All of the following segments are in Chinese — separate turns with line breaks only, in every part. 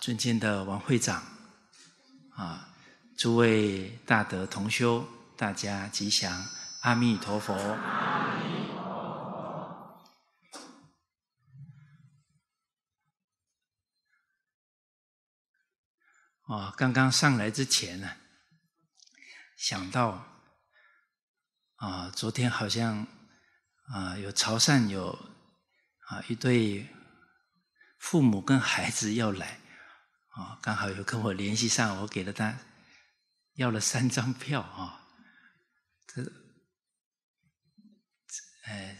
尊敬的王会长，啊，诸位大德同修，大家吉祥，阿弥陀佛。啊，刚刚上来之前呢，想到啊，昨天好像啊有潮汕有啊一对父母跟孩子要来。啊，刚好有跟我联系上，我给了他要了三张票啊，这，哎，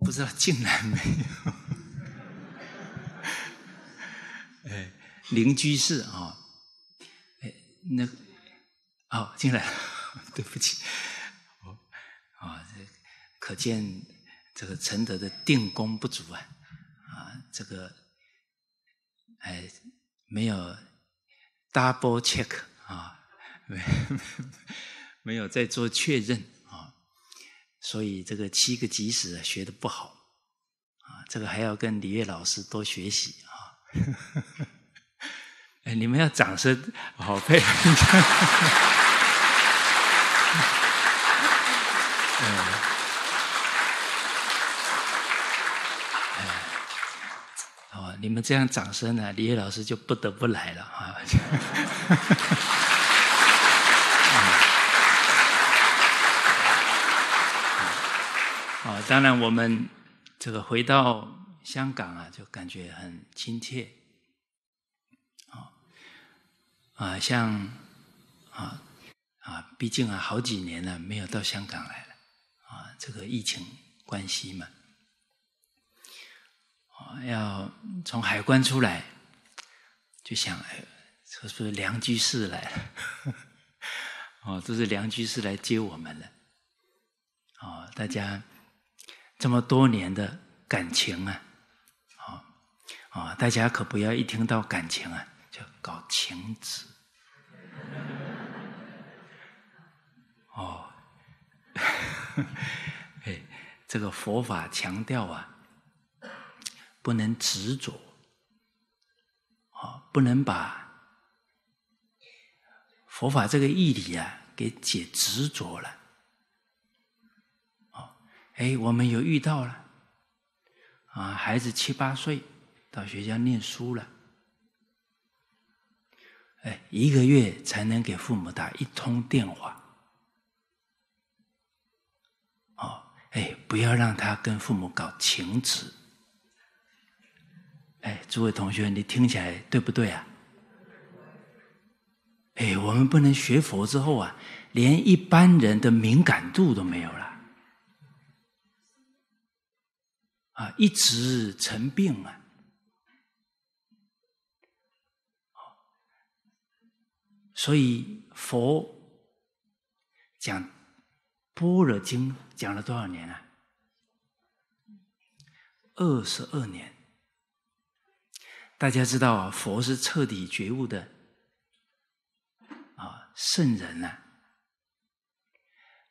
不知道进来没有？哎，邻居是啊，哎，那，哦，进来了，对不起，哦，啊，这可见这个承德的定功不足啊，啊，这个，哎。没有 double check 啊，没没有在做确认啊，所以这个七个即使学的不好啊，这个还要跟李月老师多学习啊。哎，你们要掌声，好配合。你们这样掌声呢，李烨老师就不得不来了啊！啊，当然我们这个回到香港啊，就感觉很亲切。啊啊，像啊啊，毕竟啊，好几年了没有到香港来了啊，这个疫情关系嘛。要从海关出来，就想，哎，这是不是梁居士来了？哦，这是梁居士来接我们了。哦，大家这么多年的感情啊，哦，哦，大家可不要一听到感情啊，就搞情执。哦，哎，这个佛法强调啊。不能执着，啊，不能把佛法这个义理啊给解执着了。哦，哎，我们有遇到了，啊，孩子七八岁到学校念书了，哎，一个月才能给父母打一通电话，哦，哎，不要让他跟父母搞情执。哎，诸位同学，你听起来对不对啊？哎，我们不能学佛之后啊，连一般人的敏感度都没有了，啊，一直成病啊！所以佛讲《般若经》讲了多少年啊？二十二年。大家知道啊，佛是彻底觉悟的啊圣人呐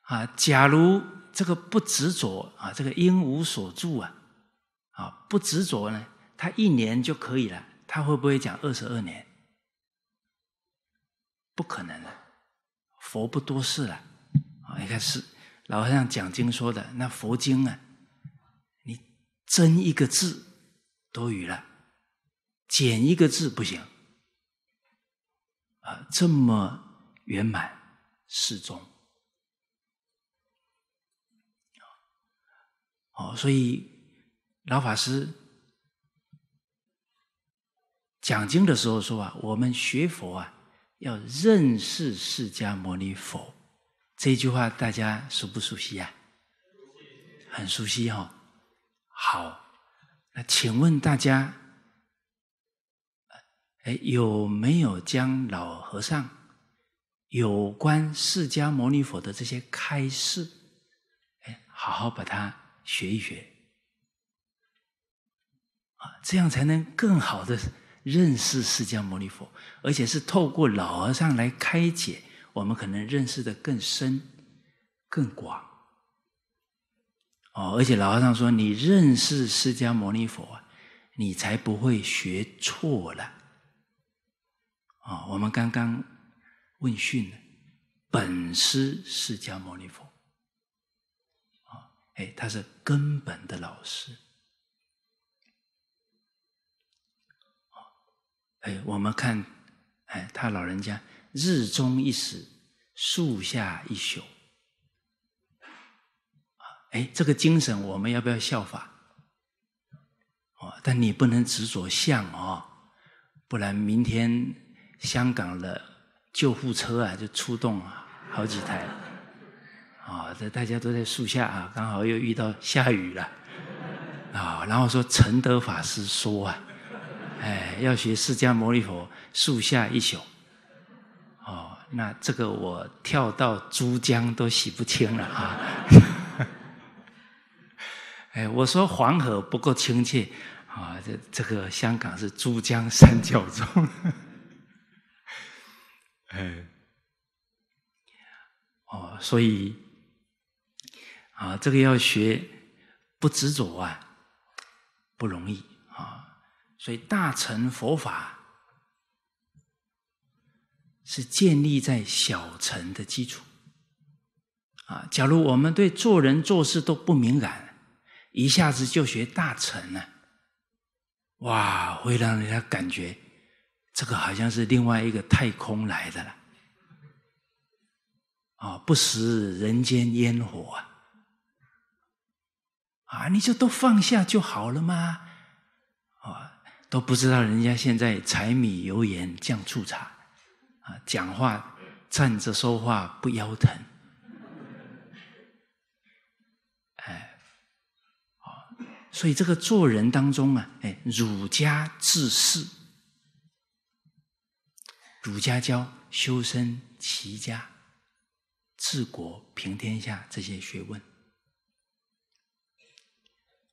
啊！假如这个不执着啊，这个应无所住啊啊不执着呢，他一年就可以了，他会不会讲二十二年？不可能的，佛不多事了啊！你看是老和尚讲经说的，那佛经啊，你增一个字多余了。减一个字不行啊！这么圆满适中哦，所以老法师讲经的时候说啊，我们学佛啊，要认识释迦牟尼佛。这句话大家熟不熟悉啊？很熟悉哈、哦。好，那请问大家。哎，有没有将老和尚有关释迦牟尼佛的这些开示，哎，好好把它学一学啊，这样才能更好的认识释迦牟尼佛，而且是透过老和尚来开解，我们可能认识的更深、更广。哦，而且老和尚说，你认识释迦牟尼佛，你才不会学错了。啊，我们刚刚问讯了，本师释迦牟尼佛，啊，哎，他是根本的老师，哎，我们看，哎，他老人家日中一时，树下一宿，哎，这个精神我们要不要效法？哦，但你不能执着相哦，不然明天香港的救护车啊就出动啊好几台，啊，这大家都在树下啊，刚好又遇到下雨了，啊，然后说承德法师说啊，哎，要学释迦牟尼佛树下一宿，哦，那这个我跳到珠江都洗不清了啊。哎，我说黄河不够清澈，啊，这这个香港是珠江三角洲，哎，哦，所以啊，这个要学不执着啊，不容易啊，所以大乘佛法是建立在小乘的基础啊。假如我们对做人做事都不敏感，一下子就学大乘了，哇！会让人家感觉这个好像是另外一个太空来的了，啊！不食人间烟火啊！啊！你就都放下就好了吗？啊！都不知道人家现在柴米油盐酱醋茶啊，讲话站着说话不腰疼。所以这个做人当中啊，哎，儒家治世，儒家教修身齐家、治国平天下这些学问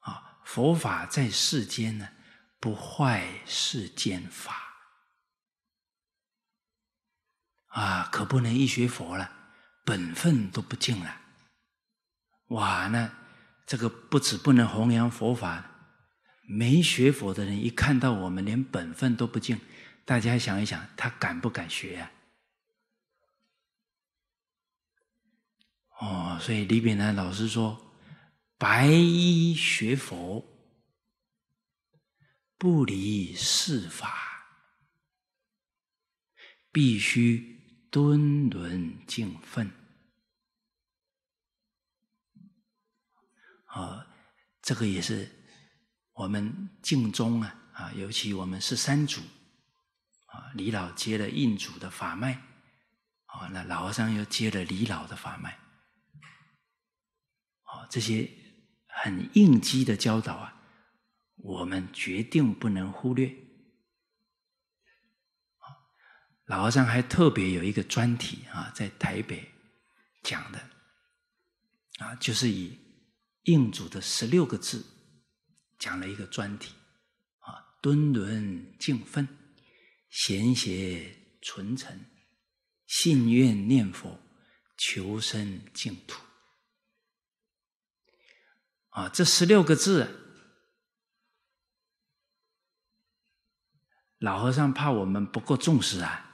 啊。佛法在世间呢，不坏世间法啊，可不能一学佛了，本分都不净了。哇，那。这个不止不能弘扬佛法，没学佛的人一看到我们连本分都不尽，大家想一想，他敢不敢学呀？哦，所以李炳南老师说：“白衣学佛，不离世法，必须敦伦敬分。”啊，这个也是我们净宗啊啊，尤其我们是三祖啊，李老接了印祖的法脉啊，那老和尚又接了李老的法脉，啊，这些很应机的教导啊，我们决定不能忽略。老和尚还特别有一个专题啊，在台北讲的啊，就是以。印祖的十六个字，讲了一个专题，啊，敦伦敬分，贤邪纯诚，信愿念佛，求生净土。啊，这十六个字，老和尚怕我们不够重视啊，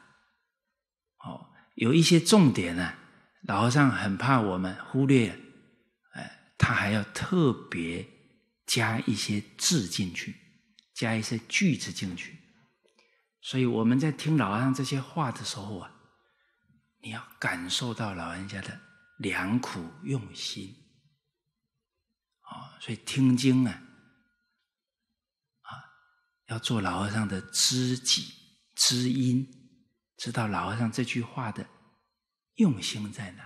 哦，有一些重点呢，老和尚很怕我们忽略。哎他还要特别加一些字进去，加一些句子进去，所以我们在听老和尚这些话的时候啊，你要感受到老人家的良苦用心啊，所以听经啊，啊，要做老和尚的知己知音，知道老和尚这句话的用心在哪。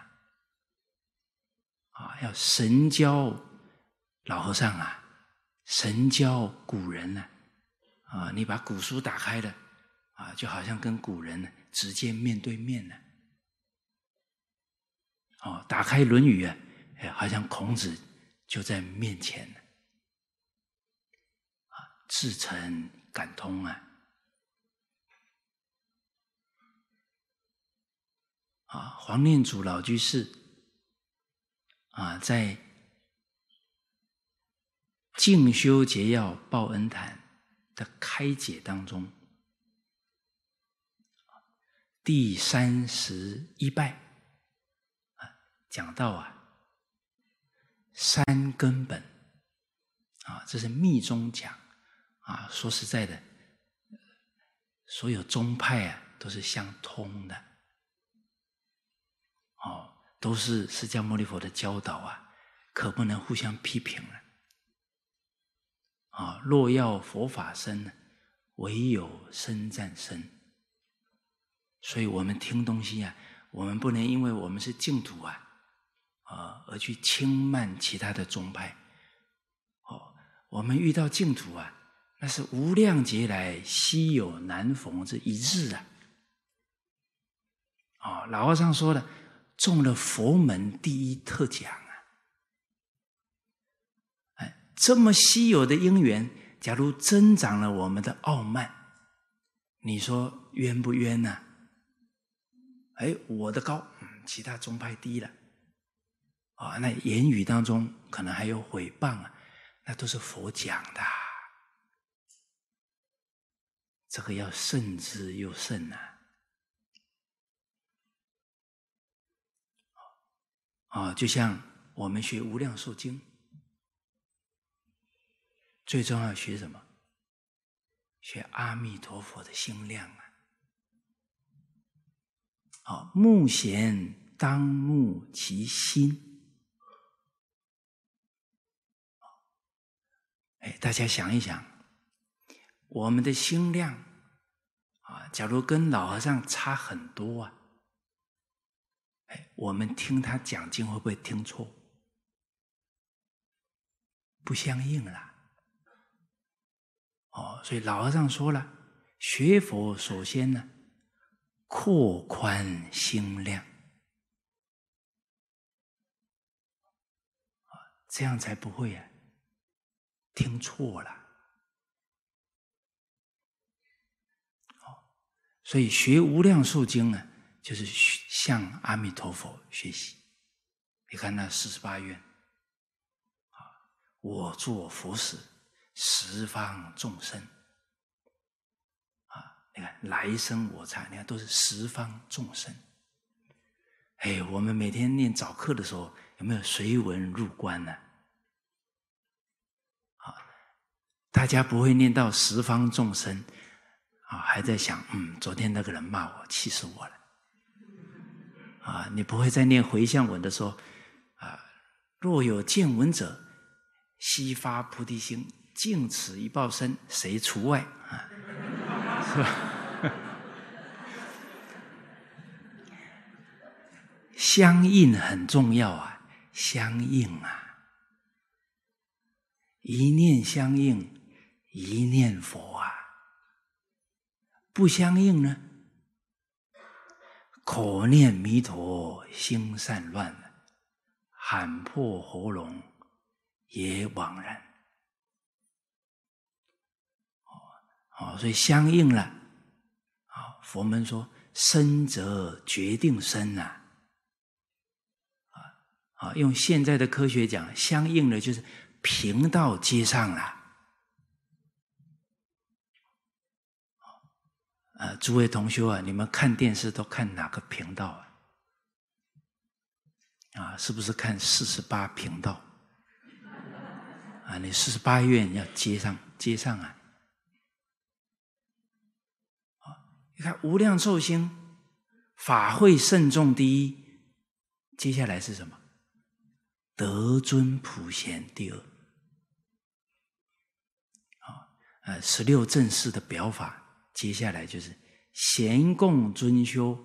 啊，要神交老和尚啊，神交古人呢，啊，你把古书打开了，啊，就好像跟古人直接面对面呢。哦，打开《论语》啊，哎，好像孔子就在面前呢，啊，至诚感通啊，啊，黄念祖老居士。啊，在《静修结要报恩坛》的开解当中，第三十一拜啊，讲到啊，三根本啊，这是密宗讲啊。说实在的，所有宗派啊都是相通的，哦，都是释迦牟尼佛的教导啊，可不能互相批评了。啊，若要佛法深，唯有深赞深。所以我们听东西啊，我们不能因为我们是净土啊，啊而去轻慢其他的宗派。哦，我们遇到净土啊，那是无量劫来稀有难逢这一日啊！哦，老和尚说了，中了佛门第一特奖啊！哎，这么稀有的因缘，假如增长了我们的傲慢，你说冤不冤呢？哎，我的高，其他宗派低了，啊，那言语当中可能还有诽谤啊，那都是佛讲的，这个要慎之又慎呐，啊，就像我们学《无量寿经》，最重要学什么？学阿弥陀佛的心量啊。好，目贤当目其心。哎，大家想一想，我们的心量啊，假如跟老和尚差很多啊，哎，我们听他讲经会不会听错？不相应了。哦，所以老和尚说了，学佛首先呢。扩宽心量，这样才不会啊听错了。所以学《无量寿经》呢，就是向阿弥陀佛学习。你看那四十八愿，我做佛时，十方众生。你看，来生我忏，你看都是十方众生。哎，我们每天念早课的时候，有没有随文入观呢？啊，大家不会念到十方众生，啊，还在想，嗯，昨天那个人骂我，气死我了。啊，你不会在念回向文的时候，啊，若有见闻者，悉发菩提心，尽此一报身，谁除外？啊。是吧？相应很重要啊，相应啊，一念相应，一念佛啊。不相应呢，口念弥陀心散乱，喊破喉咙也枉然。哦，所以相应了，啊，佛门说生则决定生呐，啊，啊，用现在的科学讲，相应的就是频道接上了，啊，诸位同学啊，你们看电视都看哪个频道啊？啊，是不是看四十八频道？啊，你四十八愿要接上，接上啊。你看无量寿星，法会甚重第一，接下来是什么？德尊普贤第二。啊，呃，十六正士的表法，接下来就是贤共尊修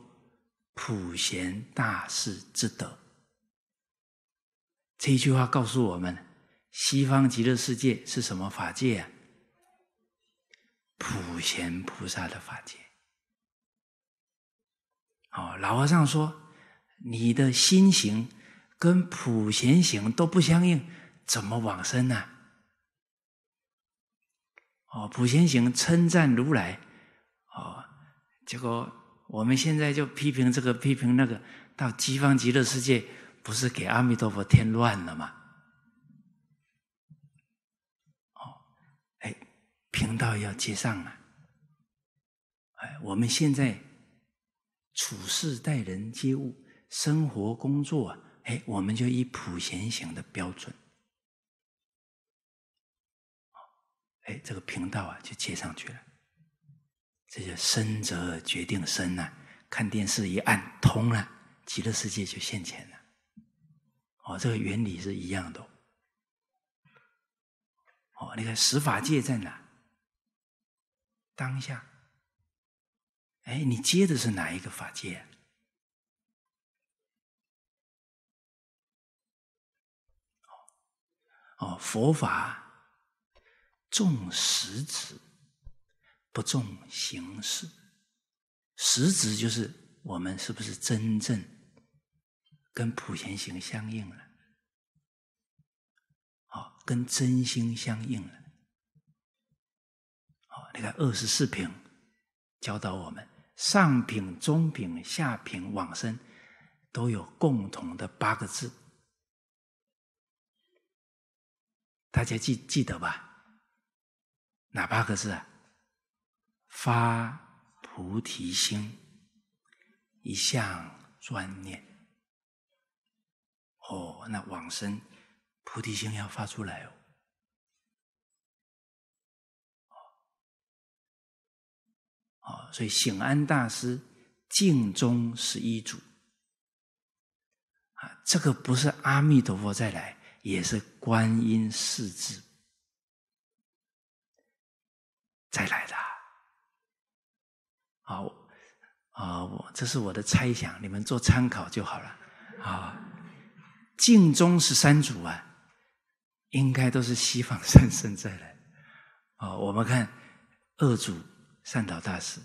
普贤大士之德。这一句话告诉我们，西方极乐世界是什么法界啊？普贤菩萨的法界。哦，老和尚说：“你的心行跟普贤行都不相应，怎么往生呢？”哦，普贤行称赞如来，哦，结果我们现在就批评这个，批评那个，到西方极乐世界，不是给阿弥陀佛添乱了吗？哦，哎，频道要接上了，哎，我们现在。处事待人接物、生活工作啊，哎，我们就以普贤行的标准，哎，这个频道啊就接上去了。这就身则决定身呐、看电视一按通了，极乐世界就现前了。哦，这个原理是一样的。哦，你看十法界在哪？当下。哎，你接的是哪一个法界？哦，佛法重实质，不重形式。实质就是我们是不是真正跟普贤行相应了？哦，跟真心相应了。哦，你看二十四品教导我们。上品、中品、下品、往生，都有共同的八个字，大家记记得吧？哪八个字啊？发菩提心，一向专念。哦，那往生菩提心要发出来哦。所以，醒安大师净宗十一祖啊，这个不是阿弥陀佛再来，也是观音势至再来的。好啊，我这是我的猜想，你们做参考就好了。啊，净宗十三祖啊，应该都是西方 三圣再来。啊，我们看二祖善导大师。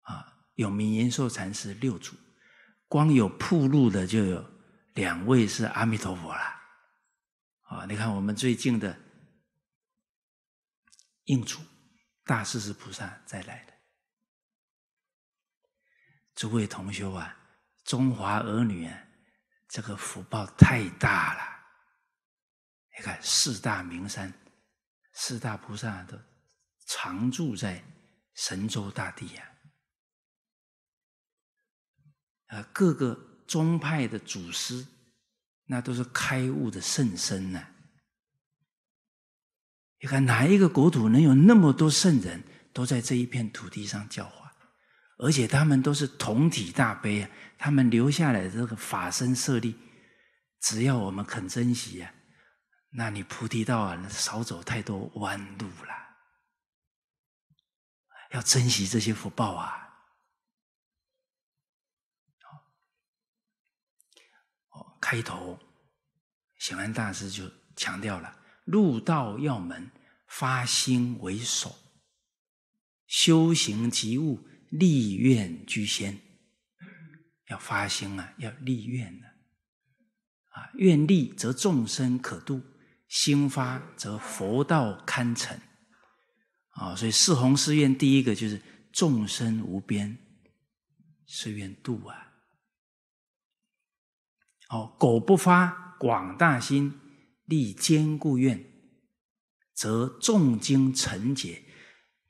啊有名延寿禅师六祖，光有铺路的就有两位是阿弥陀佛了。啊，你看我们最近的应主大势至菩萨再来的，诸位同修啊，中华儿女啊，这个福报太大了。你看四大名山，四大菩萨都常住在神州大地呀。啊，各个宗派的祖师，那都是开悟的圣僧呐。你看哪一个国土能有那么多圣人，都在这一片土地上教化，而且他们都是同体大悲啊！他们留下来的这个法身舍利，只要我们肯珍惜啊，那你菩提道啊，少走太多弯路了。要珍惜这些福报啊！开头，显安大师就强调了：入道要门，发心为首；修行及物，立愿居先。要发心啊，要立愿呢。啊，愿立则众生可度，心发则佛道堪成。啊，所以四弘誓愿第一个就是众生无边，誓愿度啊。哦，苟不发广大心，立坚固愿，则众经尘劫，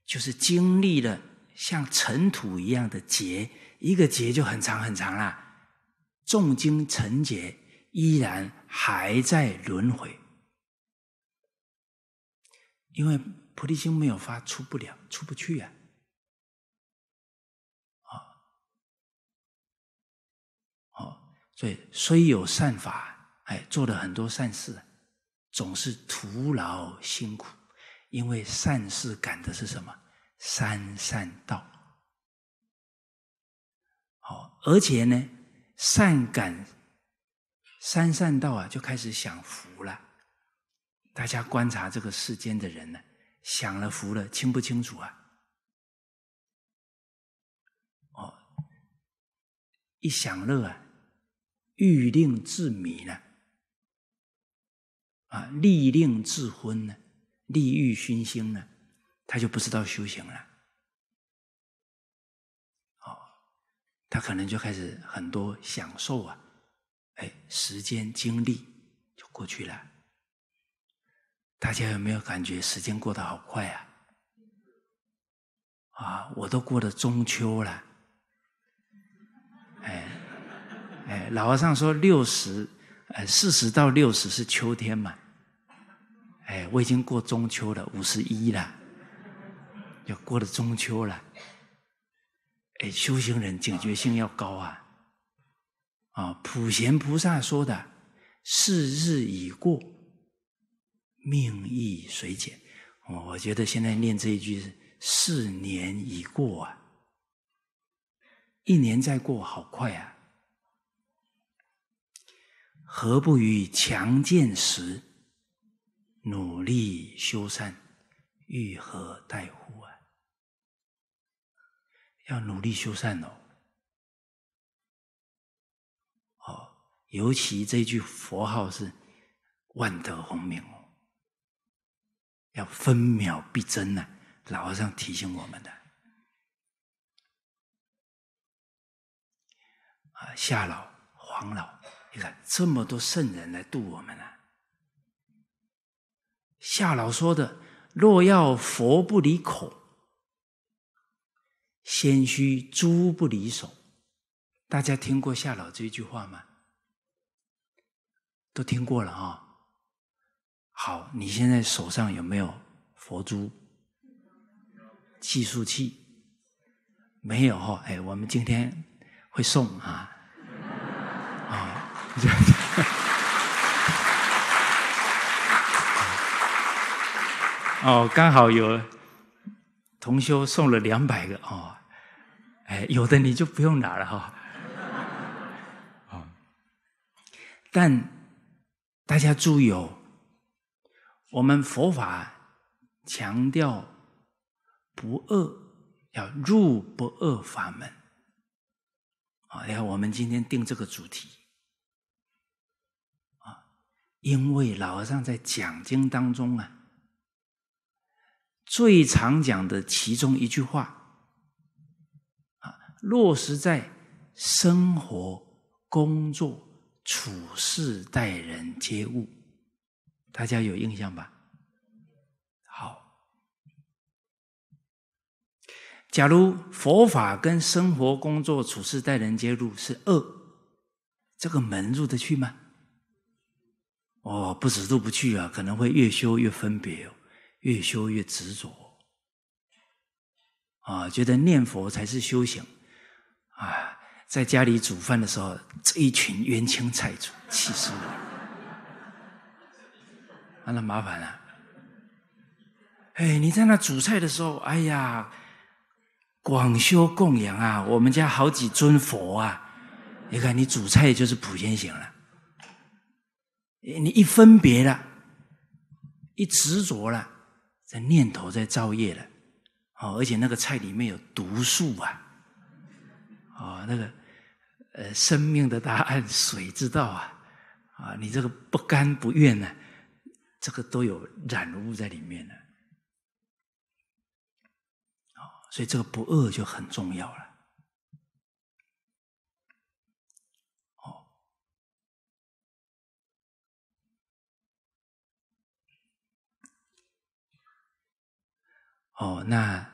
就是经历了像尘土一样的劫，一个劫就很长很长了。众经尘劫依然还在轮回，因为菩提心没有发，出不了，出不去呀啊。所以虽有善法，哎，做了很多善事，总是徒劳辛苦，因为善事赶的是什么？三善道。好，而且呢，善感三善道啊，就开始享福了。大家观察这个世间的人呢，享了福了，清不清楚啊？哦，一享乐啊。欲令自迷呢，啊，利令自昏呢，利欲熏心呢，他就不知道修行了。哦，他可能就开始很多享受啊，哎，时间精力就过去了。大家有没有感觉时间过得好快啊？啊，我都过了中秋了，哎，哎老和尚说六十，呃，四十到六十是秋天嘛。哎，我已经过中秋了，五十一了，要过了中秋了。哎，修行人警觉性要高啊！啊，普贤菩萨说的“是日已过，命亦随减”，我觉得现在念这一句是“四年已过”啊，一年再过，好快啊！何不于强健时努力修善，欲何待乎啊？要努力修善哦！哦，尤其这句佛号是万德洪名哦，要分秒必争呐！老和尚提醒我们的啊，夏老、黄老。你看这么多圣人来度我们啊！夏老说的“若要佛不离口，先须诸不离手”，大家听过夏老这句话吗？都听过了啊、好，你现在手上有没有佛珠、计数器？没有哈？哎，我们今天会送啊！哦，刚好有同修送了两百个哦，哎，有的你就不用拿了哈。哦，但大家注意哦，我们佛法强调不恶，要入不恶法门。啊，你看我们今天定这个主题。啊因为老和尚在讲经当中啊，最常讲的其中一句话啊，落实在生活、工作、处事、待人接物，大家有印象吧？好，假如佛法跟生活、工作、处事、待人接物是恶，这个门入得去吗？哦，不止入不去啊，可能会越修越分别，越修越执着啊，觉得念佛才是修行啊，在家里煮饭的时候，这一群冤亲债主气死我了，啊，那麻烦了。哎，你在那煮菜的时候，哎呀，广修供养啊，我们家好几尊佛啊，你看你煮菜就是普贤行了。你一分别了，一执着了，这念头在造业了，哦，而且那个菜里面有毒素啊，哦，那个呃，生命的答案谁知道啊？啊，你这个不甘不愿呢，这个都有染污在里面了，哦，所以这个不二就很重要了。哦，哦那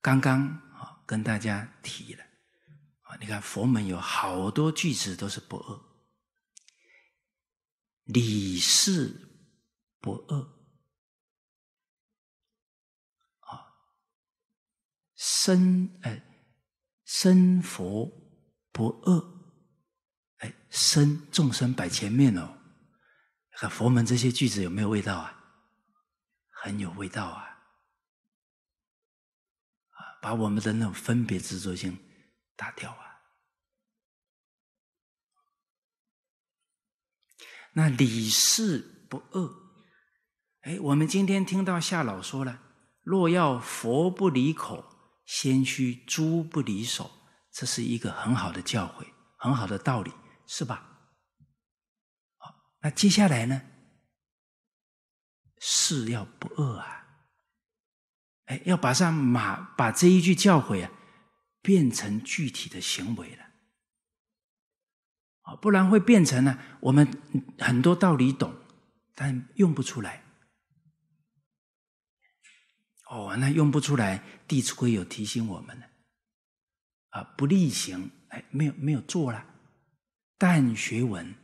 刚刚啊跟大家提了啊，你看佛门有好多句子都是不二，理事不二啊，身哎身佛不二，哎身众生摆前面哦，看佛门这些句子有没有味道啊？很有味道啊！啊，把我们的那种分别执着性打掉啊。那理事不二，哎，我们今天听到夏老说了：“若要佛不离口，先须诸不离手。”这是一个很好的教诲，很好的道理，是吧？好，那接下来呢？事要不二啊！哎，要把上马把这一句教诲啊，变成具体的行为了不然会变成呢，我们很多道理懂，但用不出来。哦，那用不出来，《弟子规》有提醒我们呢，啊，不力行哎，没有没有做了，但学文，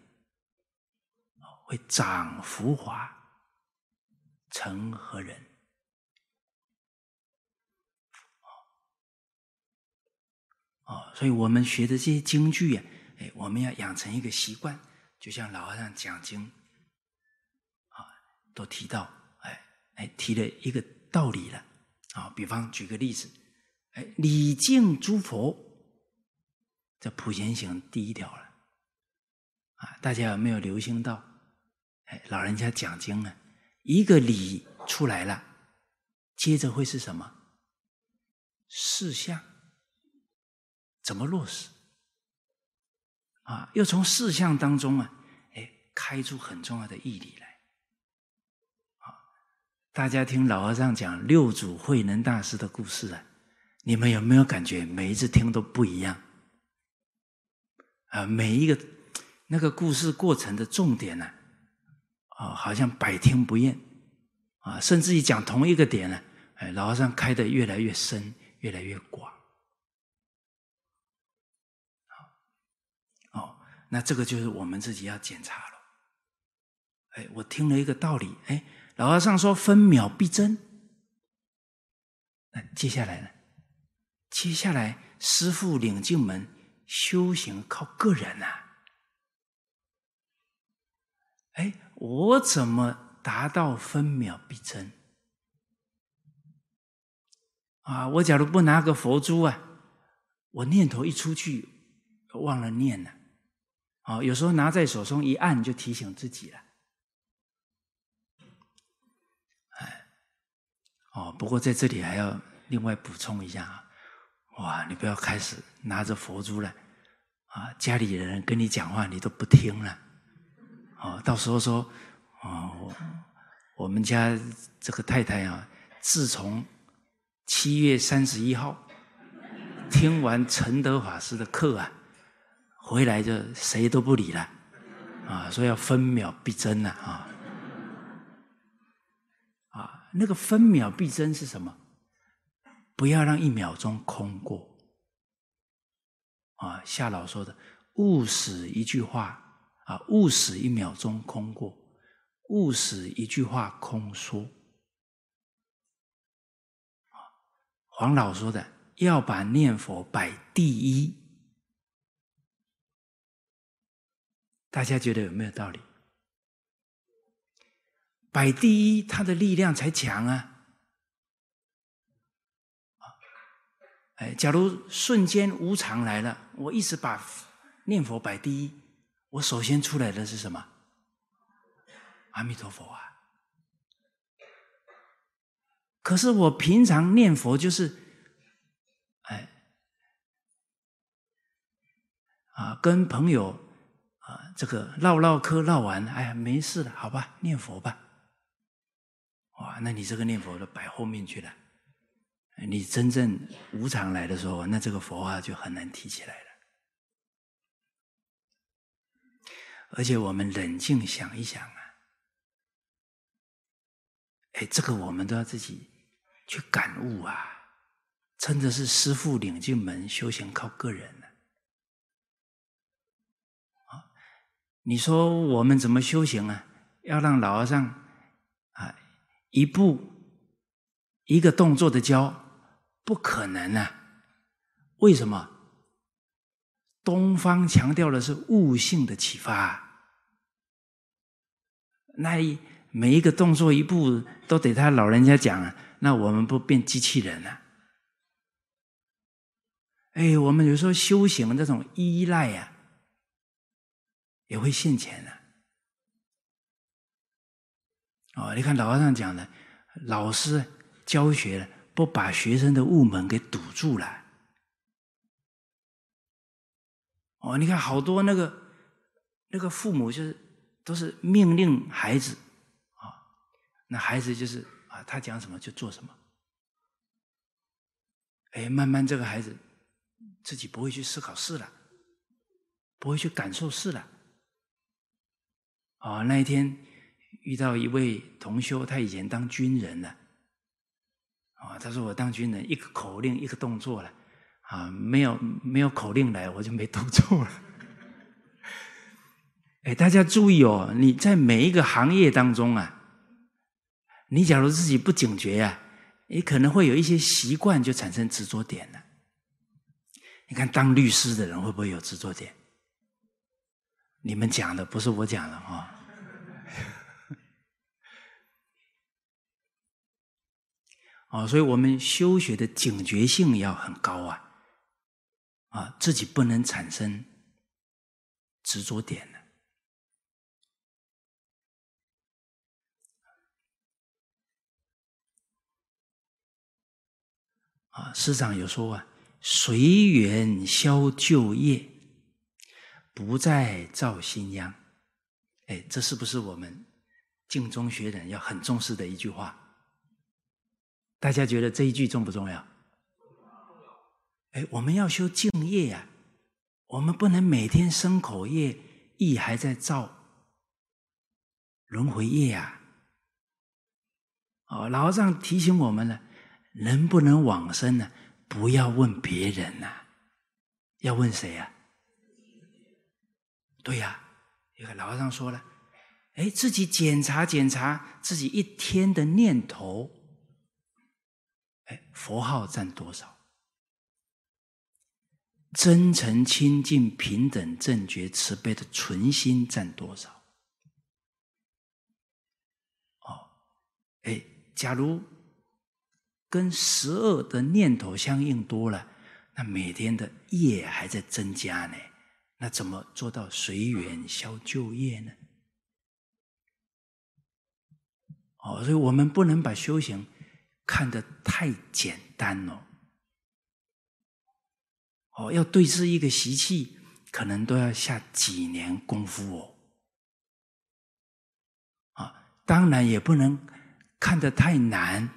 会长浮华，成何人？哦，所以我们学的这些京剧啊，我们要养成一个习惯，就像老和尚讲经，啊，都提到，哎哎，提了一个道理了，啊，比方举个例子，哎，礼敬诸佛，这普贤行第一条了，啊，大家有没有留心到？哎，老人家讲经呢，一个礼出来了，接着会是什么？事项。怎么落实？啊，又从事项当中啊，哎，开出很重要的义理来。啊，大家听老和尚讲六祖慧能大师的故事啊，你们有没有感觉每一次听都不一样？啊，每一个那个故事过程的重点呢，啊，好像百听不厌，啊，甚至于讲同一个点呢，哎，老和尚开的越来越深，越来越广。那这个就是我们自己要检查了。哎，我听了一个道理，哎，老和尚说分秒必争。那接下来呢？接下来师父领进门，修行靠个人呐、哎，我怎么达到分秒必争？啊，我假如不拿个佛珠啊，我念头一出去，忘了念了。哦，有时候拿在手中一按，就提醒自己了。哎，哦，不过在这里还要另外补充一下啊，哇，你不要开始拿着佛珠了啊，家里人跟你讲话你都不听了，哦，到时候说，哦，我我们家这个太太啊，自从七月三十一号听完陈德法师的课啊。回来就谁都不理了，啊，说要分秒必争了啊，啊，那个分秒必争是什么？不要让一秒钟空过，啊，夏老说的，勿使一句话啊，勿使一秒钟空过，勿使一句话空说，黄老说的，要把念佛摆第一。大家觉得有没有道理？摆第一，他的力量才强啊！哎，假如瞬间无常来了，我一直把念佛摆第一，我首先出来的是什么？阿弥陀佛啊！可是我平常念佛就是，哎，啊，跟朋友。啊，这个唠唠嗑唠完，哎呀，没事了，好吧，念佛吧。哇，那你这个念佛都摆后面去了。你真正无常来的时候，那这个佛啊就很难提起来了。而且我们冷静想一想啊，哎，这个我们都要自己去感悟啊。真的是师父领进门，修行靠个人。你说我们怎么修行啊？要让老和尚啊一步一个动作的教，不可能啊！为什么？东方强调的是悟性的启发，那一每一个动作一步都得他老人家讲啊，那我们不变机器人了？哎，我们有时候修行这种依赖呀。也会现钱的哦！你看老和尚讲的，老师教学了，不把学生的物门给堵住了。哦，你看好多那个那个父母就是都是命令孩子啊，那孩子就是啊，他讲什么就做什么。哎，慢慢这个孩子自己不会去思考事了，不会去感受事了。啊、那一天遇到一位同修，他以前当军人的，啊、他说我当军人，一个口令，一个动作了，啊，没有没有口令来，我就没读错了。哎，大家注意哦，你在每一个行业当中啊，你假如自己不警觉啊，你可能会有一些习惯就产生执着点了。你看，当律师的人会不会有执着点？你们讲的不是我讲的啊。哦，啊所以我们修学的警觉性要很高啊，啊，自己不能产生执着点。啊，师长有说啊，随缘消旧业，不再造新殃。哎，这是不是我们净宗学人要很重视的一句话？大家觉得这一句重不重要？哎，我们要修净业呀，我们不能每天生口业意还在造轮回业呀。哦，老和尚提醒我们了。能不能往生呢？不要问别人呐，要问谁呀？对呀，一个老和尚说了，哎，自己检查检查自己一天的念头，哎，佛号占多少？真诚清净平等正觉慈悲的纯心占多少？哦，哎，假如。跟十恶的念头相应多了，那每天的业还在增加呢。那怎么做到随缘消旧业呢？哦，所以我们不能把修行看得太简单了。哦，要对治一个习气，可能都要下几年功夫哦。啊，当然也不能看得太难。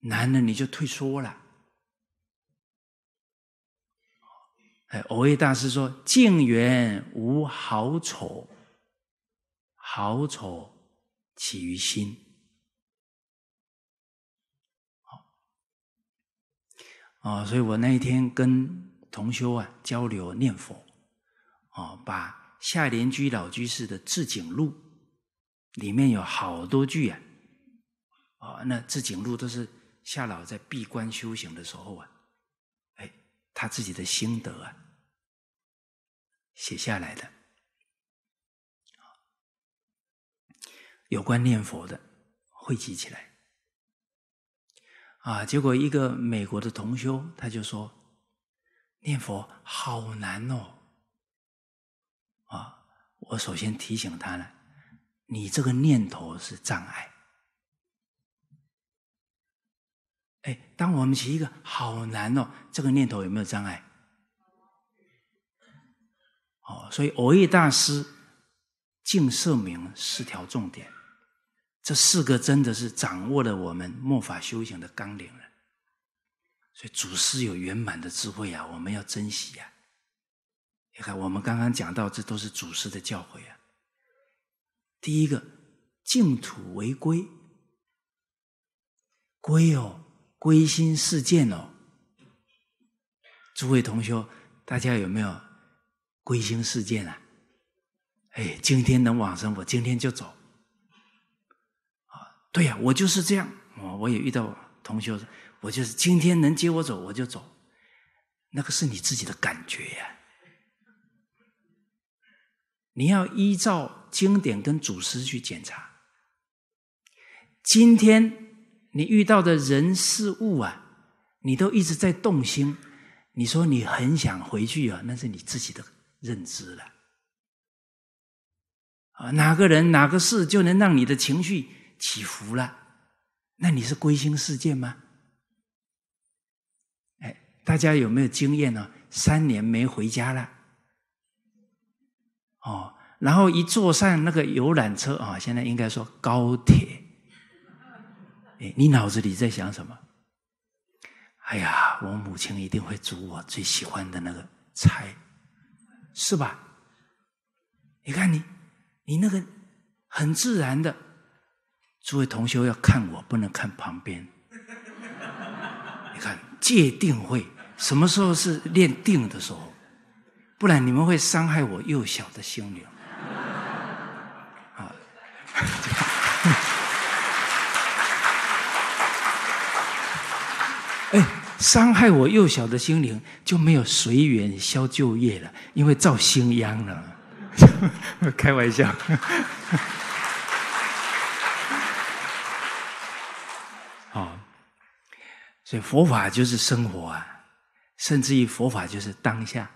难了你就退缩了。哎，蕅益大师说：“净缘无好丑，好丑起于心。”哦，所以我那一天跟同修啊交流念佛，哦，把夏莲居老居士的《智景录》里面有好多句啊，哦，那《智景录》都是。夏老在闭关修行的时候啊，哎，他自己的心得啊，写下来的，有关念佛的汇集起来，啊，结果一个美国的同修他就说，念佛好难哦，啊，我首先提醒他了，你这个念头是障碍。哎，当我们起一个好难哦，这个念头有没有障碍？哦，所以蕅益大师净色明是条重点，这四个真的是掌握了我们末法修行的纲领了。所以祖师有圆满的智慧啊，我们要珍惜啊。你看，我们刚刚讲到，这都是祖师的教诲啊。第一个，净土为归，归哦。归心似箭哦，诸位同学，大家有没有归心似箭啊？哎，今天能往生，我今天就走。对呀，我就是这样。我我也遇到同学，我就是今天能接我走，我就走。那个是你自己的感觉呀。你要依照经典跟祖师去检查。今天。你遇到的人事物啊，你都一直在动心。你说你很想回去啊，那是你自己的认知了。啊，哪个人哪个事就能让你的情绪起伏了？那你是归心似箭吗？哎，大家有没有经验呢？三年没回家了，哦，然后一坐上那个游览车啊，现在应该说高铁。哎，你脑子里在想什么？哎呀，我母亲一定会煮我最喜欢的那个菜，是吧？你看你，你那个很自然的，诸位同学要看我，不能看旁边。你看戒定慧，什么时候是练定的时候？不然你们会伤害我幼小的心灵。啊，哎，伤害我幼小的心灵就没有随缘消旧业了，因为造新殃了。开玩笑。所以佛法就是生活啊，甚至于佛法就是当下。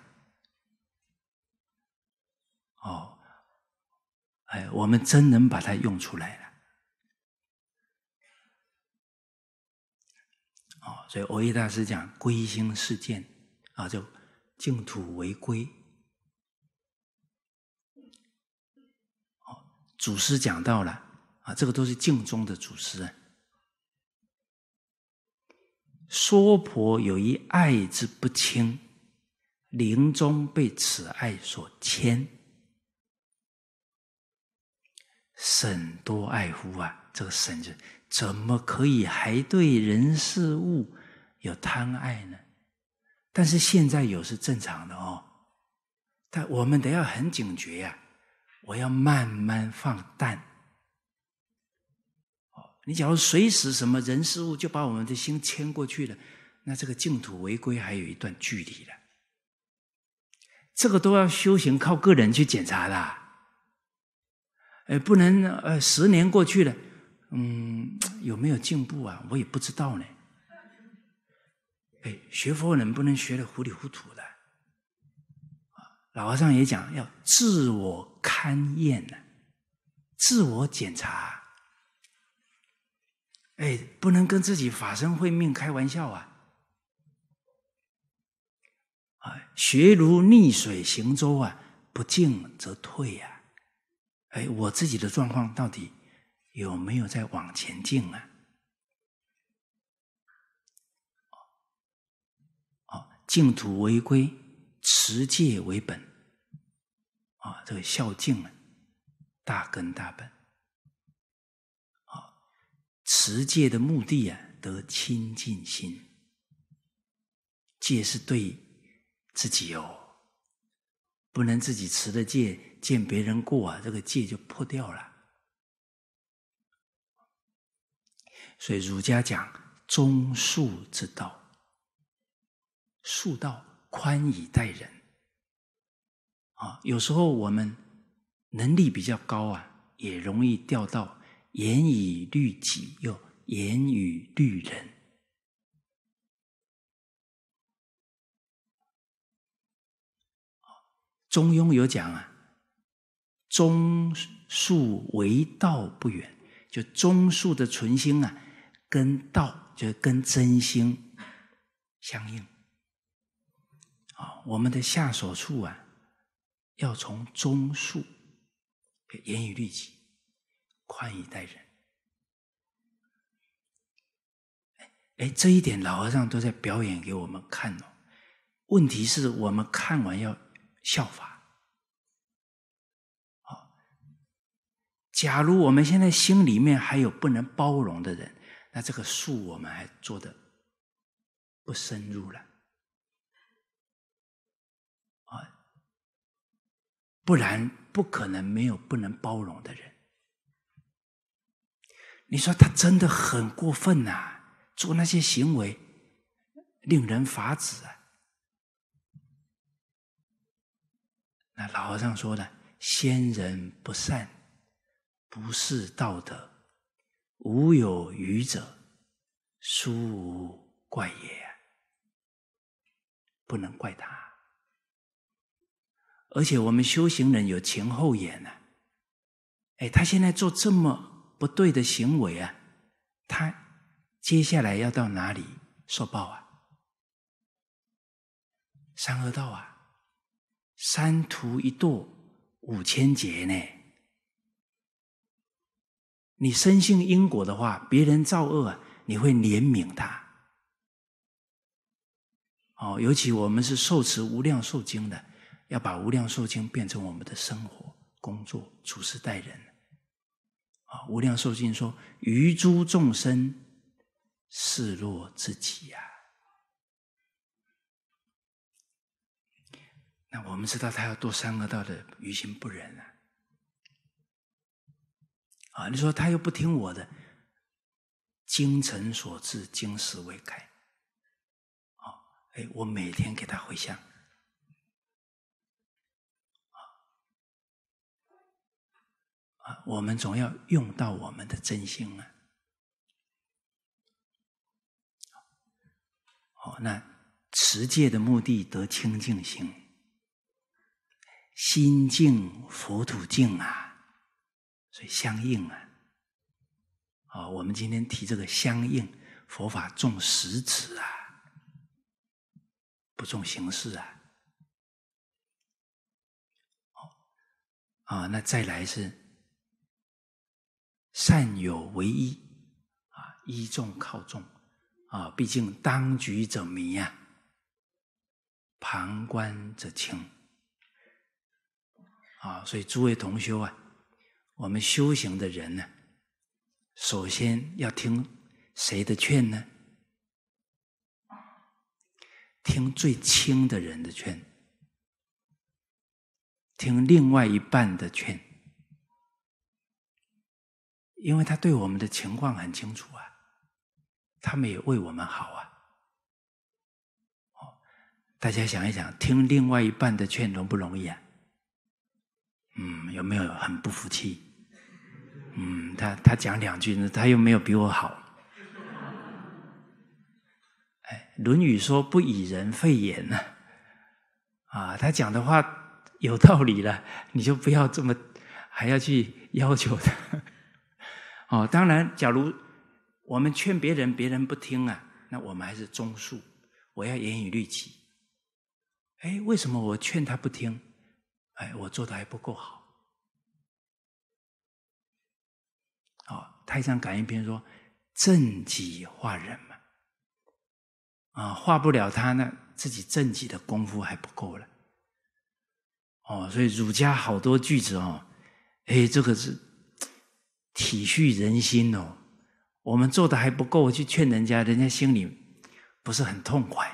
哦，哎，我们真能把它用出来了。哦，所以蕅益大师讲归心似箭啊，就净土为归。哦，祖师讲到了啊，这个都是净宗的祖师啊。娑婆有一爱之不轻，临终被此爱所牵。审多爱乎啊！这个审就怎么可以还对人事物有贪爱呢？但是现在有是正常的哦，但我们得要很警觉呀、啊！我要慢慢放淡。你假如随时什么人事物就把我们的心牵过去了，那这个净土为归还有一段距离了。这个都要修行，靠个人去检查的。哎，不能呃，十年过去了，嗯，有没有进步啊？我也不知道呢。哎，学佛人不能学的糊里糊涂的。老和尚也讲要自我勘验呢，自我检查。哎，不能跟自己法身慧命开玩笑啊！啊，学如逆水行舟啊，不进则退呀。哎，我自己的状况到底有没有在往前进啊？哦，净土为归，持戒为本，啊、这个孝敬啊，大根大本。持戒的目的啊，得清净心。戒是对自己哦，不能自己持的戒。见别人过啊，这个戒就破掉了。所以儒家讲忠恕之道，恕道宽以待人。啊，有时候我们能力比较高啊，也容易掉到严以律己，又严以律人。中庸有讲啊。中恕为道不远，就中恕的存心啊，跟道就跟真心相应。啊，我们的下手处啊，要从中恕，严以律己，宽以待人。哎，这一点老和尚都在表演给我们看哦。问题是我们看完要效法。假如我们现在心里面还有不能包容的人，那这个树我们还做得不深入了啊！不然不可能没有不能包容的人。你说他真的很过分呐，做那些行为令人发指啊！那老和尚说的“先人不善”。不是道德，无有余者，殊无怪也。不能怪他，而且我们修行人有前后眼呢。哎，他现在做这么不对的行为啊，他接下来要到哪里受报啊？三恶道啊，三途一堕五千劫呢。你深信因果的话，别人造恶啊，你会怜悯他。哦，尤其我们是受持无量寿经的，要把无量寿经变成我们的生活、工作、处事待人。啊，无量寿经说：“于诸众生，视若自己呀。”那我们知道他要堕三恶道的于心不忍啊！啊，你说他又不听我的，精诚所至，金石为开。哦，哎，我每天给他回向。啊，我们总要用到我们的真心啊！哦，那持戒的目的得清净心，心净佛土净啊，所以相应啊。啊，我们今天提这个相应，佛法重实质啊，不重形式啊。啊，那再来是善有为一啊，依众靠众。啊，毕竟当局者迷呀，旁观者清。啊，所以诸位同修啊，我们修行的人呢，首先要听谁的劝呢？听最亲的人的劝，听另外一半的劝，因为他对我们的情况很清楚啊。他们也为我们好啊！哦，大家想一想，听另外一半的劝容不容易啊？嗯，有没有很不服气？嗯，他他讲两句呢，他又没有比我好。哎，《论语》说“不以人废言”呢，啊，他讲的话有道理了，你就不要这么还要去要求他。哦，当然，假如。我们劝别人，别人不听啊，那我们还是忠恕。我要严以律己。哎，为什么我劝他不听？哎，我做的还不够好。哦，太上感应篇说：“正己化人嘛，啊，化不了他，那自己正己的功夫还不够了。”哦，所以儒家好多句子哦，哎，这个是体恤人心哦。我们做的还不够，去劝人家，人家心里不是很痛快。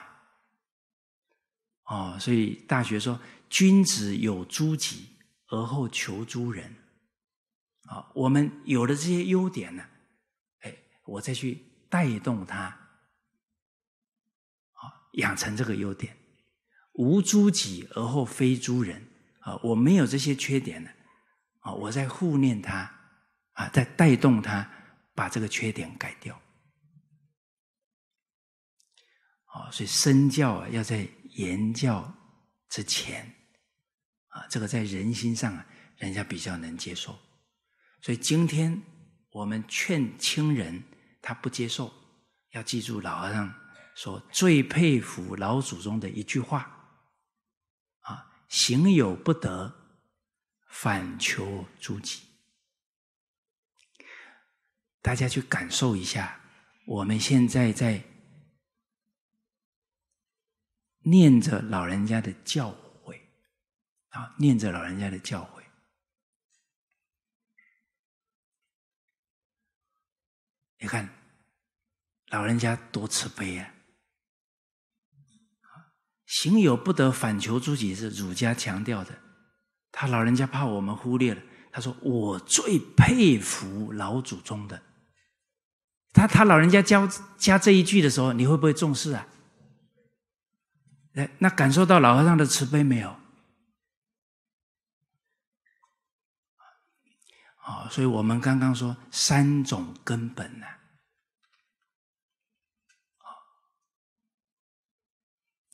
哦，所以《大学》说：“君子有诸己，而后求诸人。”啊，我们有了这些优点呢，哎，我再去带动他，啊，养成这个优点。无诸己而后非诸人。啊，我没有这些缺点呢，啊，我在护念他，啊，在带动他。把这个缺点改掉，啊，所以身教啊，要在言教之前，啊，这个在人心上啊，人家比较能接受。所以今天我们劝亲人，他不接受，要记住老和尚说最佩服老祖宗的一句话，啊，行有不得，反求诸己。大家去感受一下，我们现在在念着老人家的教诲，啊，念着老人家的教诲，你看老人家多慈悲啊！行有不得，反求诸己，是儒家强调的。他老人家怕我们忽略了，他说：“我最佩服老祖宗的。”他他老人家教加这一句的时候，你会不会重视啊？那那感受到老和尚的慈悲没有？啊，所以我们刚刚说三种根本呢，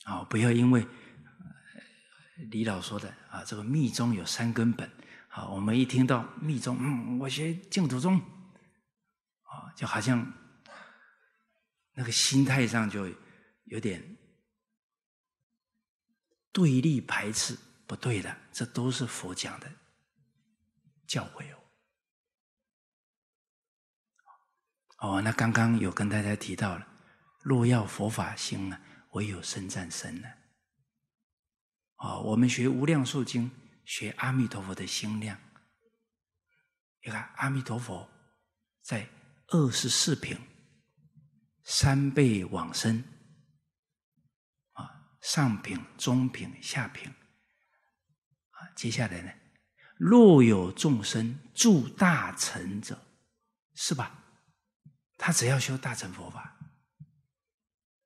啊，不要因为李老说的啊，这个密宗有三根本，好，我们一听到密宗，嗯，我学净土宗。就好像那个心态上就有点对立排斥，不对的，这都是佛讲的教诲哦。哦，那刚刚有跟大家提到了，若要佛法兴啊，唯有僧赞僧呢。哦，我们学《无量寿经》，学阿弥陀佛的心量。你看，阿弥陀佛在。二十四品，三辈往生，啊，上品、中品、下品，接下来呢？若有众生住大乘者，是吧？他只要修大乘佛法，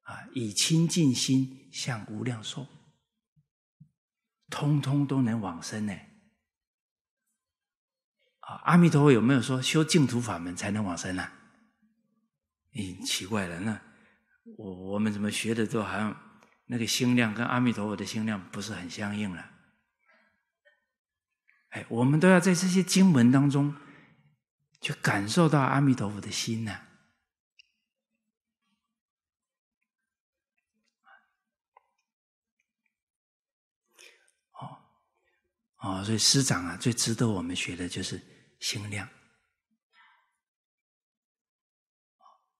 啊，以清净心向无量寿，通通都能往生呢。啊，阿弥陀佛有没有说修净土法门才能往生呢？咦，奇怪了，那我我们怎么学的都好像那个心量跟阿弥陀佛的心量不是很相应了？哎，我们都要在这些经文当中去感受到阿弥陀佛的心呢。哦，哦，所以师长啊，最值得我们学的就是心量。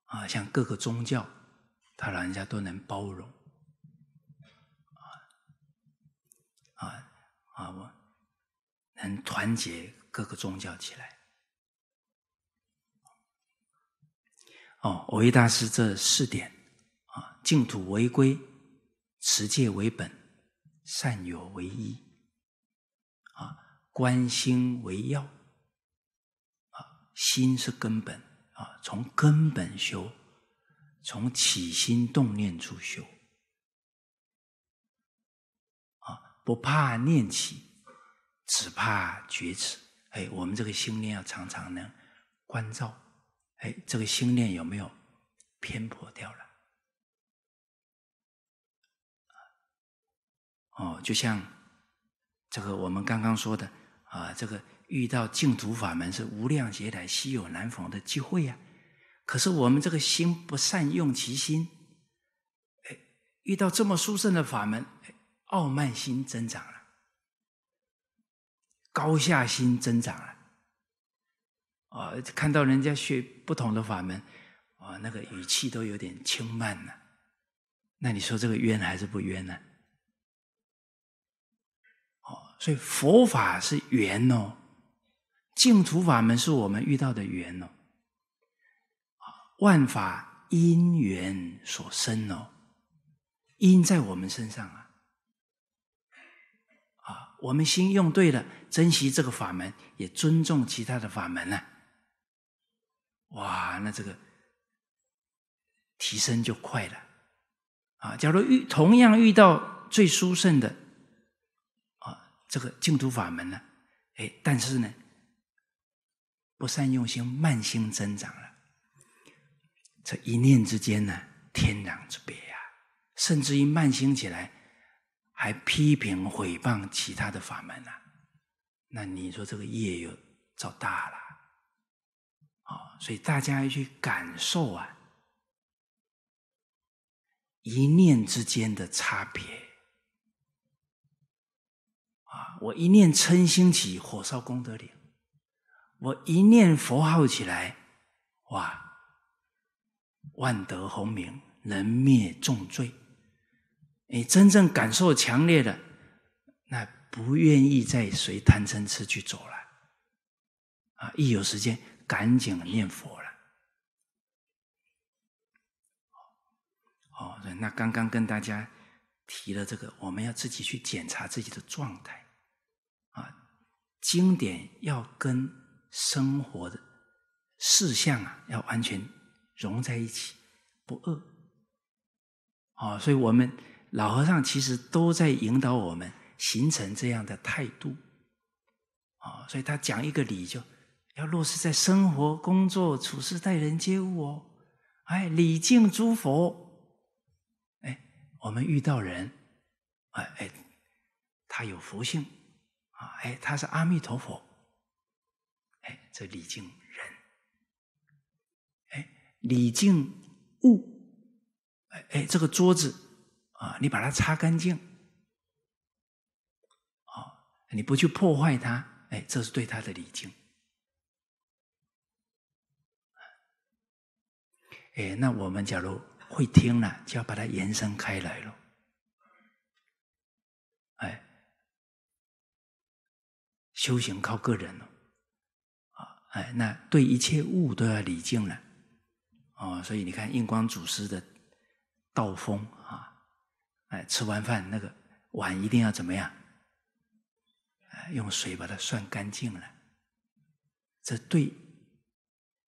啊，像各个宗教，他老人家都能包容。啊，啊，啊，我。能团结各个宗教起来。哦，蕅益大师这四点啊：净土为归，持戒为本，善友为依，啊，观心为要，啊，心是根本啊，从根本修，从起心动念处修，啊，不怕念起。只怕觉迟，哎，我们这个心念要常常能关照，哎，这个心念有没有偏颇掉了？哦，就像这个我们刚刚说的啊，这个遇到净土法门是无量劫来稀有难逢的机会呀。可是我们这个心不善用其心，哎，遇到这么殊胜的法门，傲慢心增长了。高下心增长了，啊，看到人家学不同的法门，啊，那个语气都有点轻慢了。那你说这个冤还是不冤呢？所以佛法是缘哦，净土法门是我们遇到的缘哦，万法因缘所生哦，因在我们身上啊。啊我们心用对了，珍惜这个法门，也尊重其他的法门呢、哇，那这个提升就快了啊！假如遇同样遇到最殊胜的，这个净土法门呢，哎，但是呢，不善用心，慢心增长了，这一念之间呢，天壤之别呀、啊！甚至于慢心起来。还批评毁谤其他的法门呢、啊？那你说这个业又造大了啊！所以大家要去感受啊，一念之间的差别！我一念嗔心起，火烧功德林；我一念佛号起来，哇，万德洪名，能灭重罪。你真正感受强烈的，那不愿意再随贪嗔痴去走了，啊！一有时间赶紧念佛了。哦，那刚刚跟大家提了这个，我们要自己去检查自己的状态，经典要跟生活的事项啊，要完全融在一起，不二。哦，所以我们。老和尚其实都在引导我们形成这样的态度，啊，所以他讲一个理，就要落实在生活、工作、处事、待人接物哦。哎，礼敬诸佛，哎，我们遇到人，哎哎，他有福性，啊，哎，他是阿弥陀佛，哎，这礼敬人，哎，礼敬物，哎哎，这个桌子。啊，你把它擦干净，啊，你不去破坏它，哎，这是对它的礼敬。哎，那我们假如会听了，就要把它延伸开来了。哎，修行靠个人了，啊，哎，那对一切物都要礼敬了，哦，所以你看印光祖师的道风啊。哎，吃完饭那个碗一定要怎么样？用水把它涮干净了。这对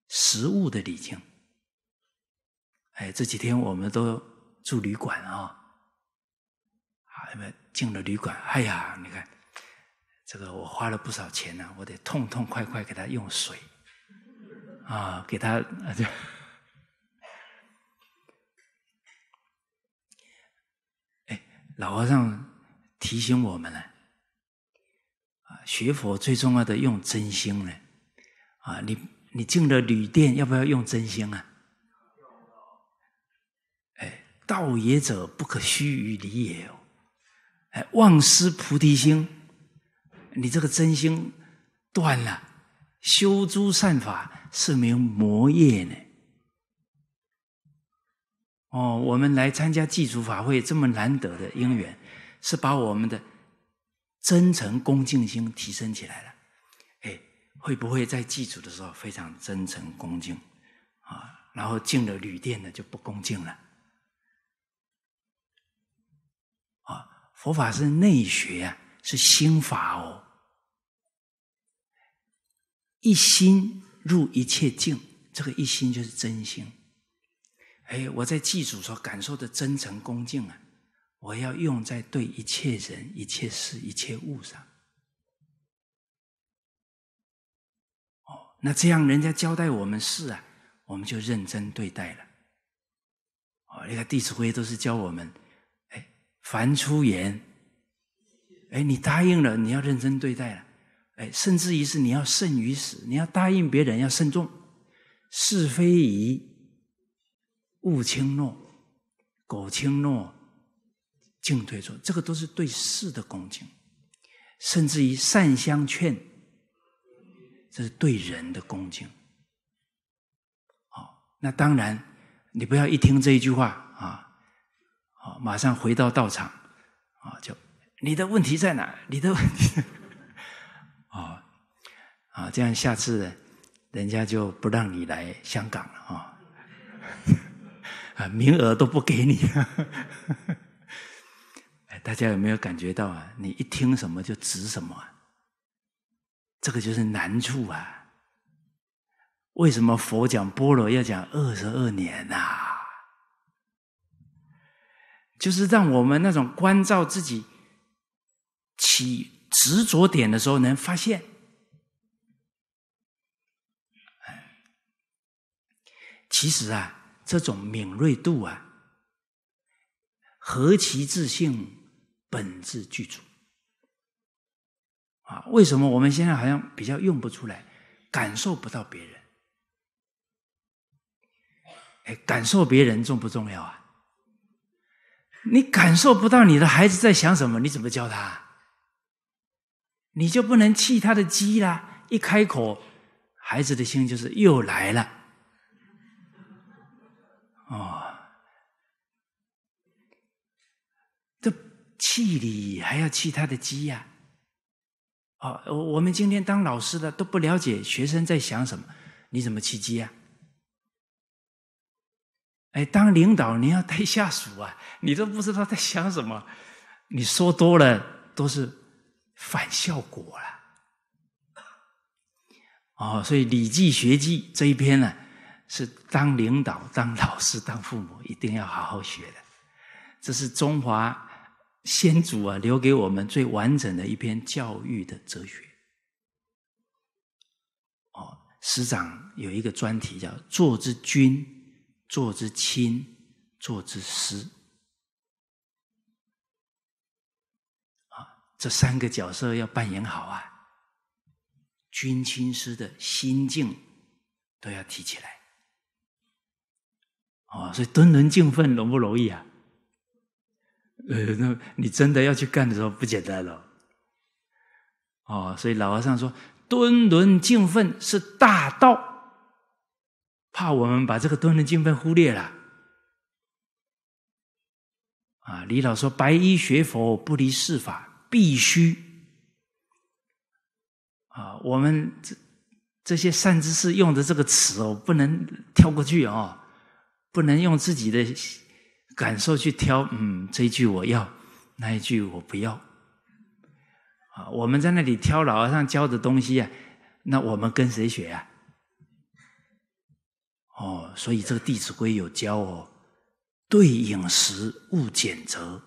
食物的礼敬。哎，这几天我们都住旅馆啊、啊，进了旅馆，哎呀，你看这个我花了不少钱呢、我得痛痛快快给他用水啊，给他啊就。老和尚提醒我们呢，啊，学佛最重要的用真心呢，啊，你你进了旅店，要不要用真心啊？哎，道也者，不可虚于理也。哎，忘失菩提心，你这个真心断了，修诸善法是名魔业呢。哦，我们来参加祭祖法会这么难得的因缘，是把我们的真诚恭敬心提升起来了。哎，会不会在祭祖的时候非常真诚恭敬啊？然后进了旅店呢就不恭敬了？啊，佛法是内学啊，是心法哦。一心入一切境，这个一心就是真心。哎，我在祭祖所感受的真诚恭敬啊，我要用在对一切人、一切事、一切物上。哦，那这样人家交代我们事啊，我们就认真对待了。哦，你看《弟子规》都是教我们，哎，凡出言，哎，你答应了，你要认真对待了。哎，甚至于是你要慎于死，你要答应别人要慎重，是非宜。勿轻诺，苟轻诺，进退错，这个都是对事的恭敬，甚至于善相劝，这是对人的恭敬。好，那当然，你不要一听这一句话啊，好，马上回到道场啊，就你的问题在哪？你的问 题，啊啊，这样下次人家就不让你来香港了啊。啊，名额都不给你。哎，大家有没有感觉到啊？你一听什么就执什么啊？这个就是难处啊。为什么佛讲般若要讲二十二年呐？就是让我们那种关照自己起执着点的时候，能发现。其实啊。这种敏锐度啊，何其自性，本自具足啊！为什么我们现在好像比较用不出来，感受不到别人？哎，感受别人重不重要啊？你感受不到你的孩子在想什么，你怎么教他？你就不能气他的鸡啦！一开口，孩子的心就是又来了。哦，这气你还要气他的鸡呀？哦，我们今天当老师的都不了解学生在想什么，你怎么气鸡呀？哎，当领导你要带下属啊，你都不知道在想什么，你说多了都是反效果了。哦，所以《礼记学记》这一篇呢。是当领导、当老师、当父母，一定要好好学的。这是中华先祖啊留给我们最完整的一篇教育的哲学。哦，师长有一个专题叫“做之君，做之亲，做之师”。啊，这三个角色要扮演好啊，君亲师的心境都要提起来。哦，所以敦伦敬奋容不容易啊？呃，那你真的要去干的时候不简单了。哦，所以老和尚说，敦伦敬奋是大道，怕我们把这个敦伦敬奋忽略了。啊，李老说，白衣学佛不离世法，必须。啊，我们这这些善知识用的这个词哦，不能跳过去哦。不能用自己的感受去挑，嗯，这一句我要，那一句我不要。啊，我们在那里挑老和尚教的东西啊，那我们跟谁学啊？哦，所以这个《弟子规》有教哦，对饮食勿拣择。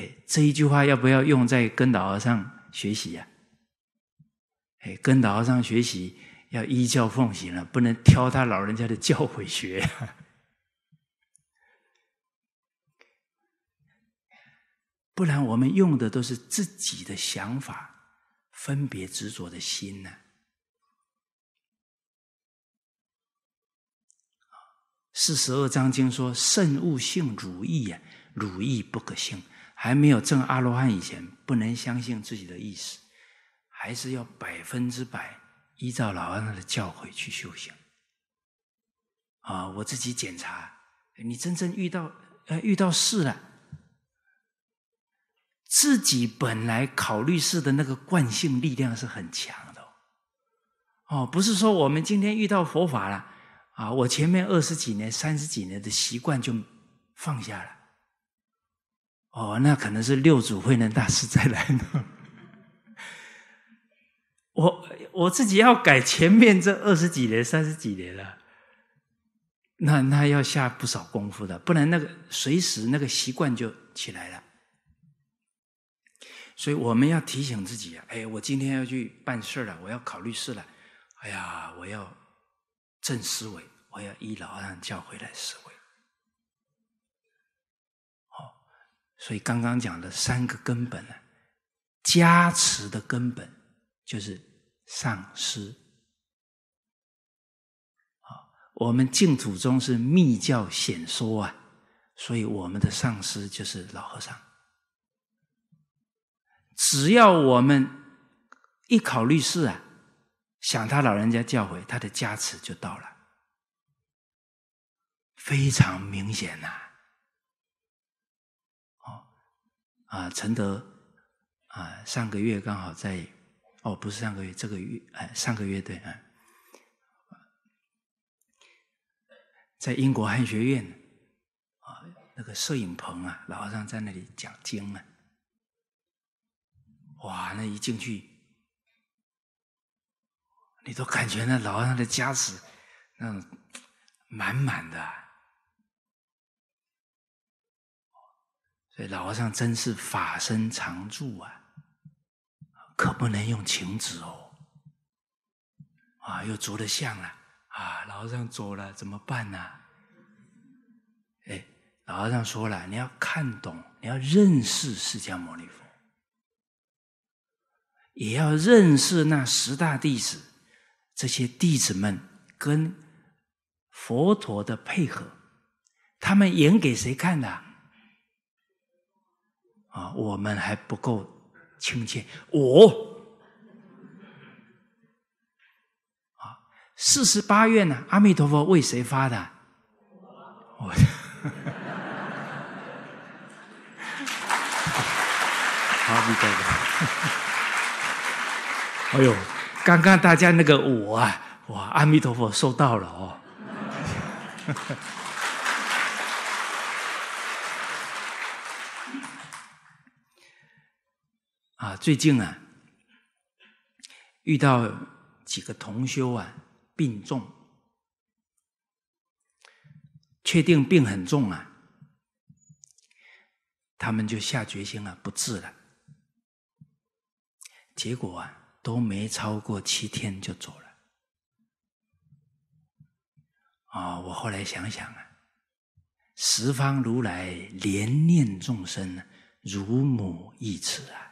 哎，这一句话要不要用在跟老和尚学习呀？哎，跟老和尚学习要依教奉行了，不能挑他老人家的教诲学。不然，我们用的都是自己的想法，分别执着的心呢。四十二章经说：“慎勿性汝意呀，汝意不可信。”还没有证阿罗汉以前，不能相信自己的意识，还是要百分之百依照老和尚的教诲去修行。啊，我自己检查，你真正遇到呃遇到事了。自己本来考虑事的那个惯性力量是很强的，哦，不是说我们今天遇到佛法了，啊，我前面二十几年、三十几年的习惯就放下了，哦，那可能是六祖慧能大师再来呢。我我自己要改前面这二十几年、三十几年了，那那要下不少功夫的，不然那个随时那个习惯就起来了。所以我们要提醒自己啊，哎，我今天要去办事了，我要考虑事了，哎呀，我要正思维，我要依老和尚教回来思维。所以刚刚讲的三个根本呢，加持的根本就是上师。我们净土宗是密教显说啊，所以我们的上师就是老和尚。只要我们一考虑事啊，想他老人家教诲，他的加持就到了，非常明显呐、哦，啊，承德啊，上个月刚好在，哦，不是上个月，这个月，哎，上个月对啊，在英国汉学院啊，那个摄影棚啊，老和尚在那里讲经啊。哇，那一进去，你都感觉那老和尚的加持，那种满满的。老和尚真是法身常住啊，可不能用情指哦。啊，又着了相了啊，老和尚走了怎么办呢？哎，老和尚说了，你要看懂，你要认识释迦牟尼佛。也要认识那十大弟子，这些弟子们跟佛陀的配合，他们演给谁看的？啊我们还不够亲切。我啊，四十八愿呢？阿弥陀佛为谁发的？我。好，阿弥陀佛。哎呦，刚刚大家那个我啊，哇，阿弥陀佛收到了哦。啊，最近啊，遇到几个同修啊病重，确定病很重啊，他们就下决心了，不治了。结果啊。都没超过七天就走了啊、我后来想想啊，十方如来怜念众生，如母忆慈啊！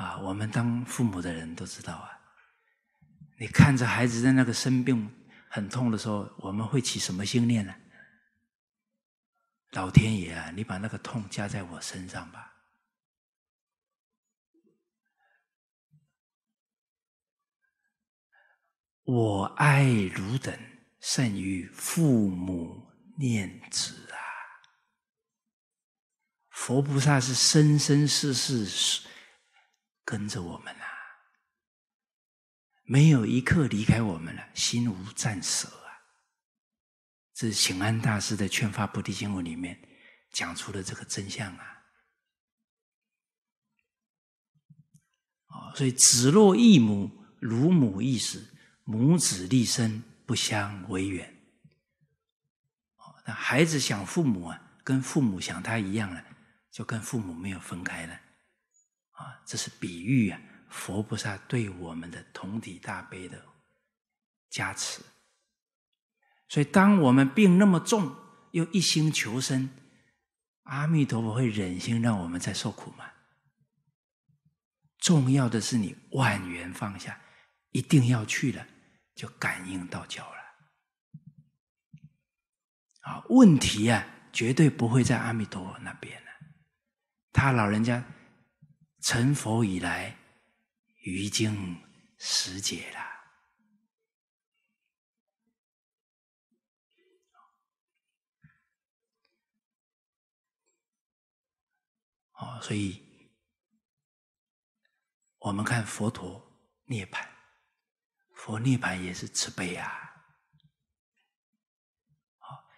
啊，我们当父母的人都知道啊，你看着孩子在那个生病很痛的时候，我们会起什么心念呢？老天爷啊，你把那个痛加在我身上吧。我爱汝等胜于父母念子啊！佛菩萨是生生世世跟着我们啊，没有一刻离开我们了，心无暂舍啊！这是请安大师的《劝发菩提心文》里面讲出的这个真相啊！哦，所以子若异母，如母异时，母子立身，不相违远。哦那孩子想父母啊，跟父母想他一样了，就跟父母没有分开了。啊，这是比喻啊，佛菩萨对我们的同体大悲的加持。所以，当我们病那么重，又一心求生，阿弥陀佛会忍心让我们再受苦吗？重要的是你万缘放下，一定要去了，就感应道交了。啊，问题啊，绝对不会在阿弥陀佛那边了。他老人家成佛以来，于经十劫了。哦，所以我们看佛陀涅槃，佛涅槃也是慈悲啊。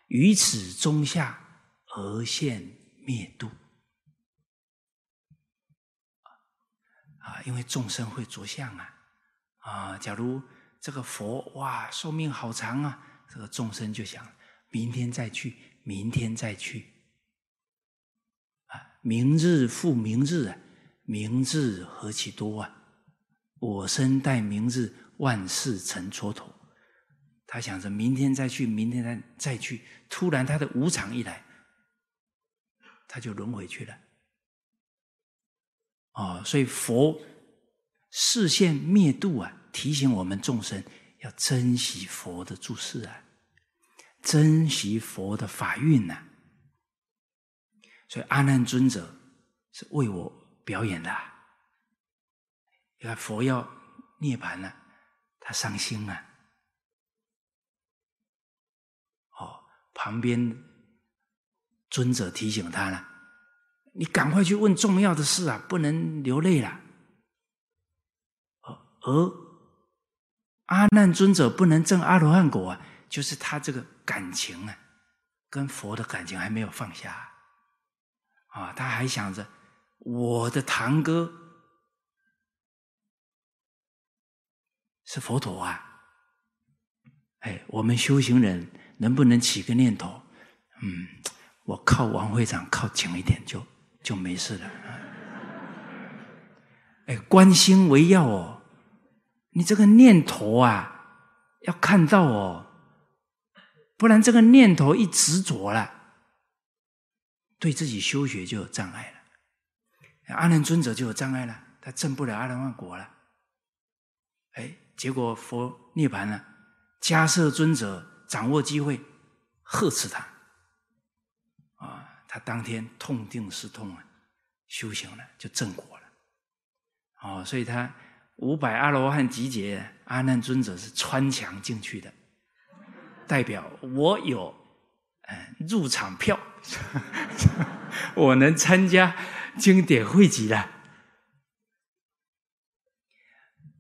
于此中下而现灭度因为众生会着相啊啊！假如这个佛哇寿命好长啊，这个众生就想明天再去，明天再去啊，明日复明日啊，明日何其多啊！我生待明日，万事成蹉跎。他想着明天再去，明天再再去。突然他的无常一来，他就轮回去了。哦，所以佛示现灭度啊，提醒我们众生要珍惜佛的住世啊，珍惜佛的法运呐。所以阿难尊者是为我表演的啊。你看佛要涅槃了，他伤心啊。旁边尊者提醒他了：“你赶快去问重要的事啊，不能流泪了。”而阿难尊者不能证阿罗汉果啊，就是他这个感情啊，跟佛的感情还没有放下啊，他还想着我的堂哥是佛陀啊。哎，我们修行人。能不能起个念头？嗯，我靠王会长靠近一点就就没事了。哎，观心为要哦，你这个念头啊，要看到哦，不然这个念头一执着了，对自己修学就有障碍了。阿难尊者就有障碍了，他证不了阿罗汉果了。哎，结果佛涅槃了，迦叶尊者。掌握机会，呵斥他，他当天痛定思痛啊，修行了就正果了，哦，所以他五百阿罗汉集结，阿难尊者是穿墙进去的，代表我有入场票，我能参加经典汇集了。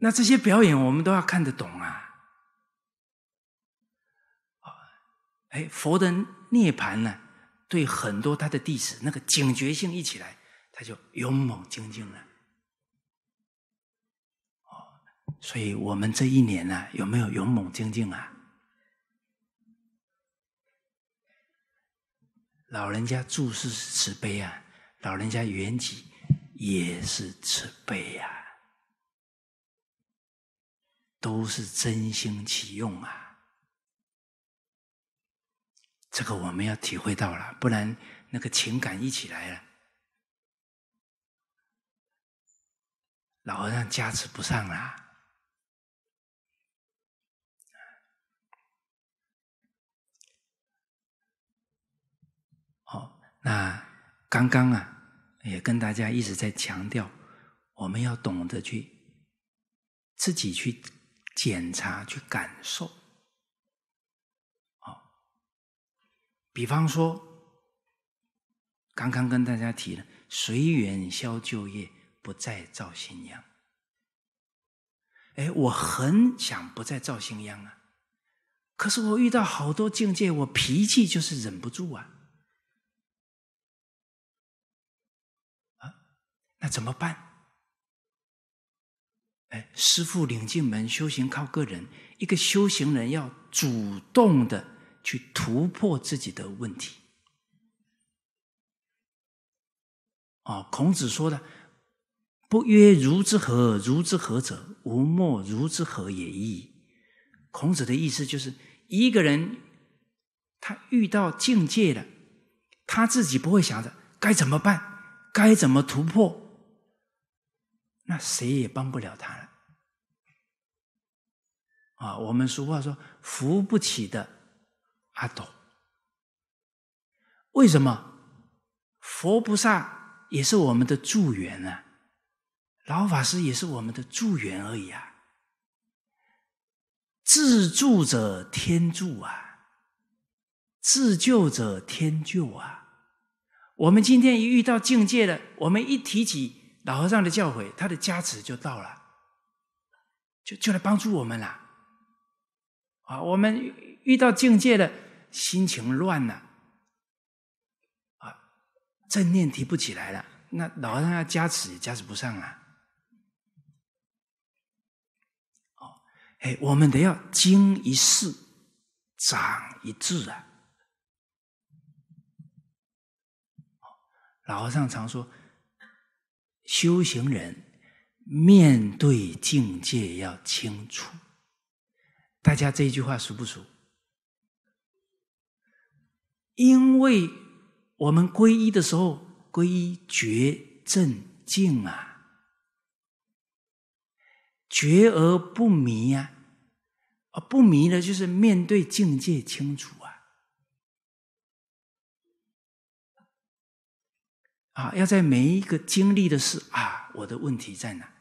那这些表演我们都要看得懂啊。哎，佛的涅槃呢，对很多他的弟子那个警觉性一起来，他就勇猛精进了。哦，所以我们这一年呢，有没有勇猛精进啊？老人家注视是慈悲啊，老人家圆寂也是慈悲呀，都是真心启用啊。这个我们要体会到了，不然那个情感一起来了，老和尚加持不上了。好，那刚刚啊，也跟大家一直在强调，我们要懂得去自己去检查、去感受。比方说，刚刚跟大家提了，随缘消旧业，不再造新殃。哎，我很想不再造新殃啊，可是我遇到好多境界，我脾气就是忍不住啊。啊，那怎么办？哎，师傅领进门，修行靠个人。一个修行人要主动的去突破自己的问题。哦，孔子说的“不曰如之何，如之何者，吾莫如之何也已”。孔子的意思就是，一个人他遇到境界了，他自己不会想着该怎么办，该怎么突破，那谁也帮不了他了。啊，我们俗话说“扶不起的阿斗”，为什么？佛菩萨也是我们的助缘啊，老法师也是我们的助缘而已啊。自助者天助啊，自救者天救啊。我们今天一遇到境界了，我们一提起老和尚的教诲，他的加持就到了，就就来帮助我们了。啊，我们遇到境界了，心情乱了，啊，正念提不起来了，那老和尚要加持也加持不上啊。哎，我们得要经一事，长一智啊！老和尚常说，修行人面对境界要清楚。大家这一句话熟不熟？因为我们皈依的时候，皈依觉正净啊。觉而不迷啊，啊不迷呢，就是面对境界清楚啊，啊，要在每一个经历的事啊，我的问题在哪？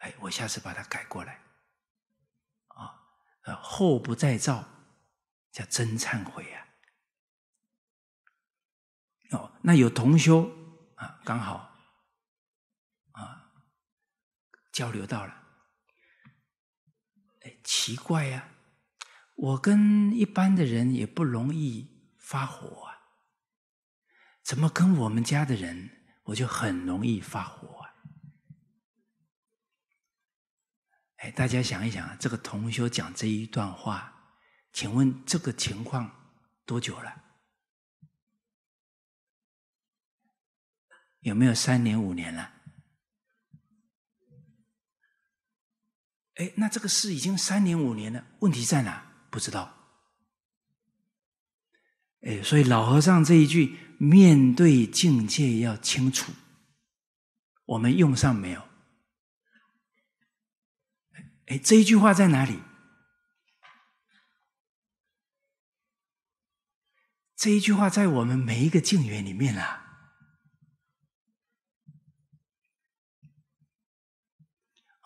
哎，我下次把它改过来，啊，后不再造，叫真忏悔啊。哦，那有同修啊，刚好啊交流到了。哎，奇怪呀、我跟一般的人也不容易发火啊，怎么跟我们家的人我就很容易发火啊？哎，大家想一想，这个同修讲这一段话，请问这个情况多久了？有没有三年五年了？哎，那这个事已经三年五年了，问题在哪？不知道。哎，所以老和尚这一句“面对境界要清楚”，我们用上没有？哎，这一句话在哪里？这一句话在我们每一个境缘里面啊。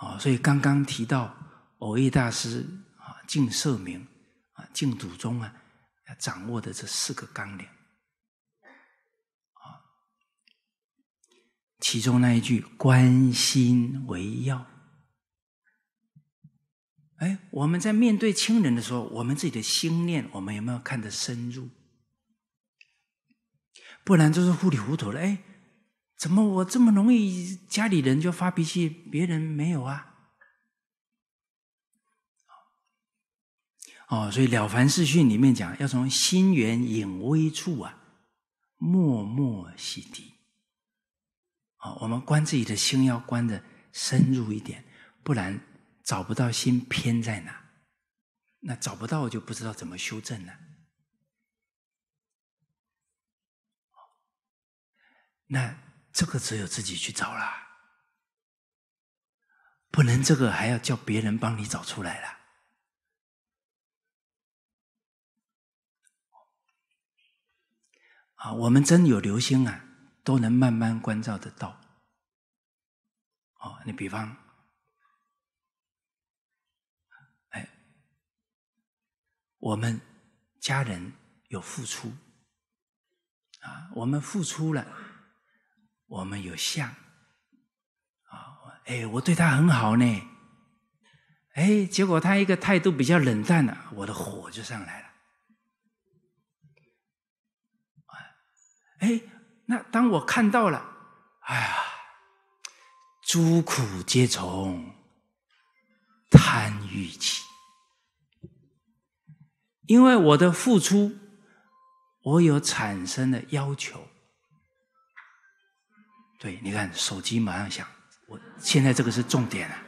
啊，所以刚刚提到蕅益大师啊，净舍名啊，净土宗啊，要掌握的这四个纲领啊，其中那一句“观心为要”，哎，我们在面对亲人的时候，我们自己的心念，我们有没有看得深入？不然就是糊里糊涂的，哎。怎么我这么容易家里人就发脾气，别人没有啊？哦，所以《了凡四训》里面讲，要从心源隐微处啊，默默洗涤。啊，我们观自己的心要观的深入一点，不然找不到心偏在哪。那找不到就不知道怎么修正了。那。这个只有自己去找啦，不能这个还要叫别人帮你找出来了。啊，我们真有留心啊，都能慢慢关照得到。哦，你比方，哎，我们家人有付出，啊，我们付出了。我们有相啊，哎，我对他很好呢，哎，结果他一个态度比较冷淡了，我的火就上来了。哎，那当我看到了，哎呀，诸苦皆从贪欲起，因为我的付出，我有产生的要求。对，你看手机马上响，我现在这个是重点啊！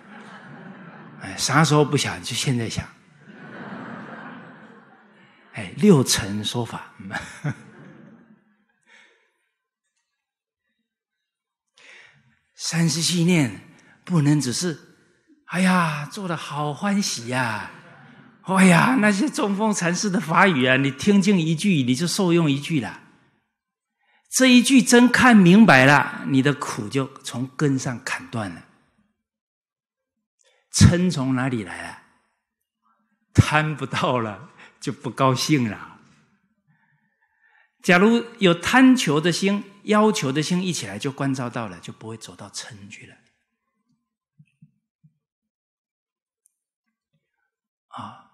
哎，啥时候不响就现在响。哎，六层说法。三十七念不能只是，哎呀，做的好欢喜呀！哎呀，那些中峰禅师的法语啊，你听进一句，你就受用一句了。这一句真看明白了，你的苦就从根上砍断了。嗔从哪里来了？贪不到了，就不高兴了。假如有贪求的心、要求的心一起来，就关照到了，就不会走到嗔去了。啊，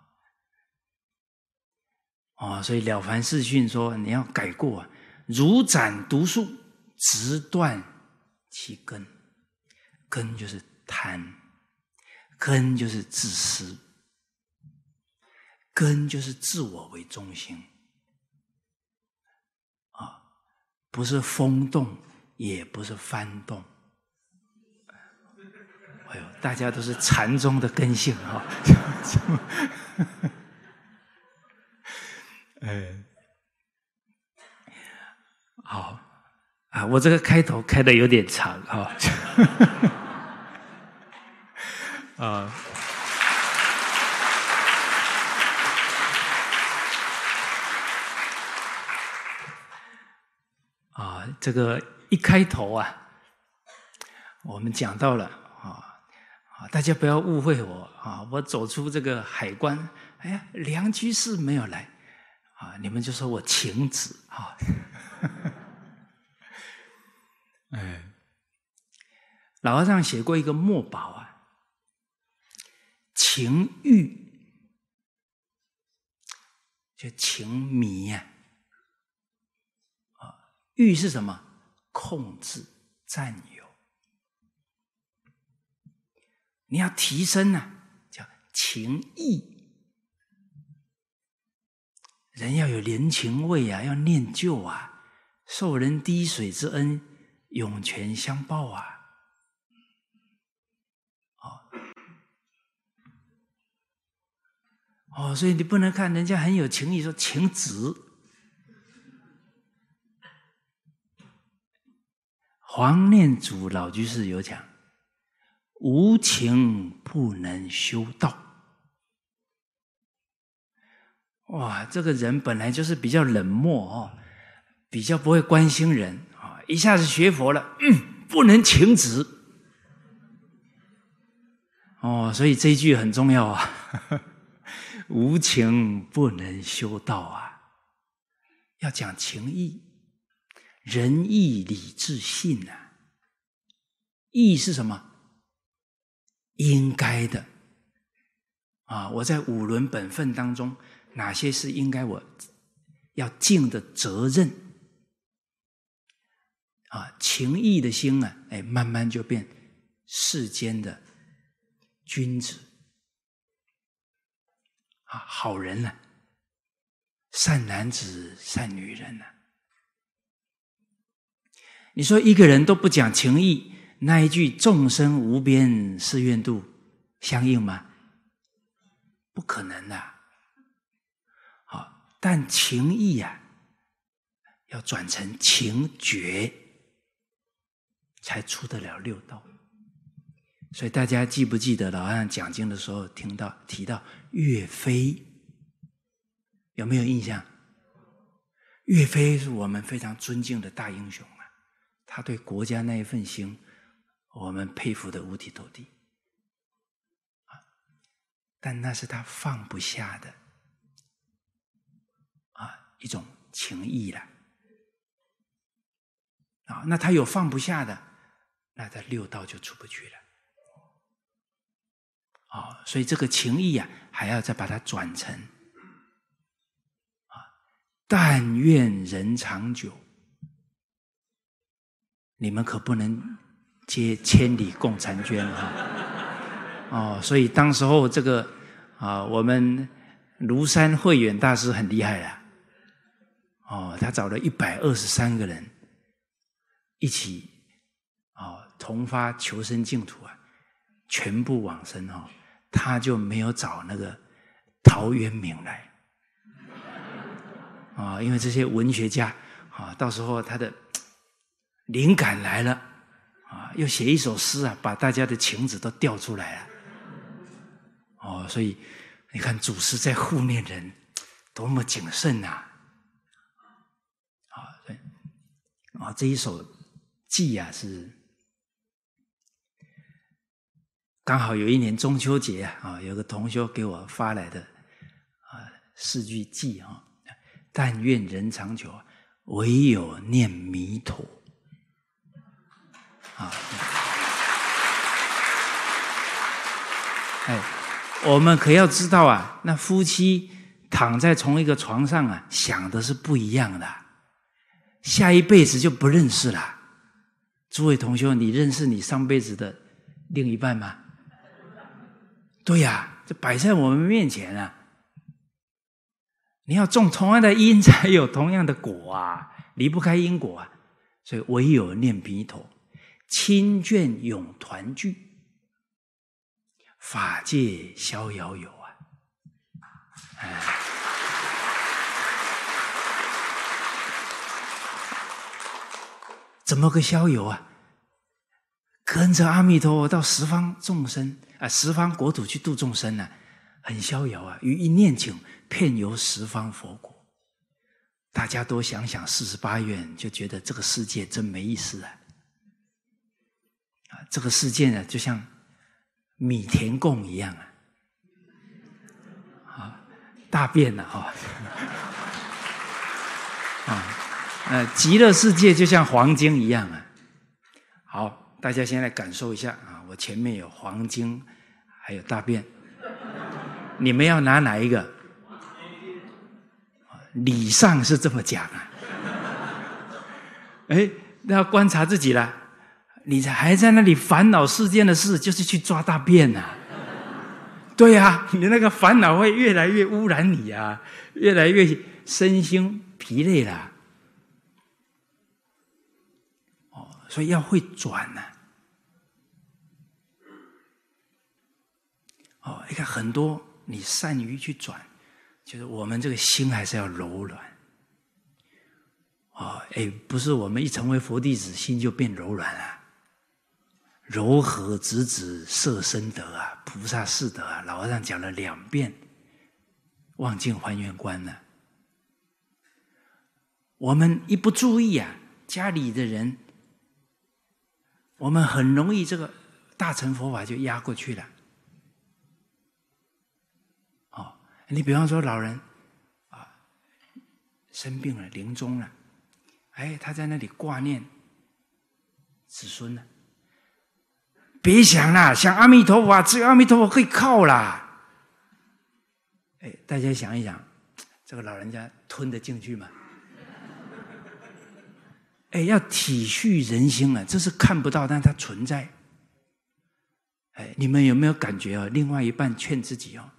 哦，所以《了凡四训》说你要改过，啊如斩毒树，直断其根。根就是贪，根就是自私，根就是自我为中心。啊不是风动，也不是幡动。哎呦，大家都是禅宗的根性啊！哎，好啊，我这个开头开的有点长 啊。啊。这个一开头啊，我们讲到了啊啊，大家不要误会我啊！我走出这个海关，哎呀，梁居士没有来啊，你们就说我请旨啊。哎，老和尚写过一个墨宝啊，情欲就情迷呀。欲是什么？控制、占有。你要提升呢、叫情义。人要有人情味啊，要念旧啊，受人滴水之恩，涌泉相报啊。哦，哦，所以你不能看人家很有情义，说情子。黄念祖老居士有讲：“无情不能修道。”哇，这个人本来就是比较冷漠哦，比较不会关心人，一下子学佛了，嗯，不能情直。哦，所以这一句很重要啊，“ 无情不能修道”啊，要讲情义。仁义礼智信呐，义是什么？应该的啊！我在五伦本分当中，哪些是应该我要尽的责任啊？情义的心啊，哎，慢慢就变世间的君子啊，好人了，善男子、善女人呐。你说一个人都不讲情义，那一句“众生无边誓愿度”相应吗？不可能的。好，但情义呀、啊，要转成情觉，才出得了六道。所以大家记不记得老和尚讲经的时候听到提到岳飞？有没有印象？岳飞是我们非常尊敬的大英雄啊。他对国家那一份心，我们佩服的五体投地。但那是他放不下的啊一种情谊了啊。那他有放不下的，那他六道就出不去了啊。所以这个情谊啊，还要再把它转成啊，但愿人长久。你们可不能接千里共婵娟啊！哦，所以当时候这个啊，我们庐山慧远大师很厉害的，哦，他找了一百二十三个人一起，同发求生净土啊，全部往生哦，他就没有找那个陶渊明来，啊，因为这些文学家啊，到时候他的灵感来了。啊，又写一首诗啊，把大家的情子都调出来了。哦，所以你看祖师在护念人，多么谨慎呐！啊，对，啊，这一首偈啊，是刚好有一年中秋节啊，有个同学给我发来的啊四句偈啊，但愿人长久，唯有念弥陀。啊，哎，我们可要知道啊，那夫妻躺在同一个床上啊，想的是不一样的，下一辈子就不认识了。诸位同学，你认识你上辈子的另一半吗？对呀，这摆在我们面前啊，你要种同样的因，才有同样的果啊，离不开因果啊，所以唯有念弥陀。亲眷永团聚，法界逍遥游啊！哎，怎么个逍遥啊？跟着阿弥陀佛到十方众生啊，十方国土去度众生呢，啊，很逍遥啊！于一念顷，遍游十方佛国。大家多想想四十八愿，就觉得这个世界真没意思啊！这个世界呢，就像米田共一样啊，啊，大便了啊，啊，呃，极乐世界就像黄金一样啊。好，大家先来感受一下啊，我前面有黄金，还有大便，你们要拿哪一个？理上是这么讲啊，哎，那要观察自己了。你还在那里烦恼世间的事，就是去抓大便呐、啊？对呀、啊，你那个烦恼会越来越污染你啊，越来越身心疲累了。哦，所以要会转呢、啊。哦，你看很多你善于去转，就是我们这个心还是要柔软。哦，哎，不是我们一成为佛弟子，心就变柔软了。柔和直指色身得啊，菩萨是德啊！老和尚讲了两遍，望尽还原观呢、我们一不注意啊，家里的人，我们很容易这个大乘佛法就压过去了。哦，你比方说老人啊，生病了，临终了，哎，他在那里挂念子孙呢。别想了，想阿弥陀佛啊，只有阿弥陀佛可以靠啦。哎，大家想一想，这个老人家吞得进去吗？哎，要体恤人心啊，这是看不到，但它存在。哎，你们有没有感觉啊？另外一半劝自己哦，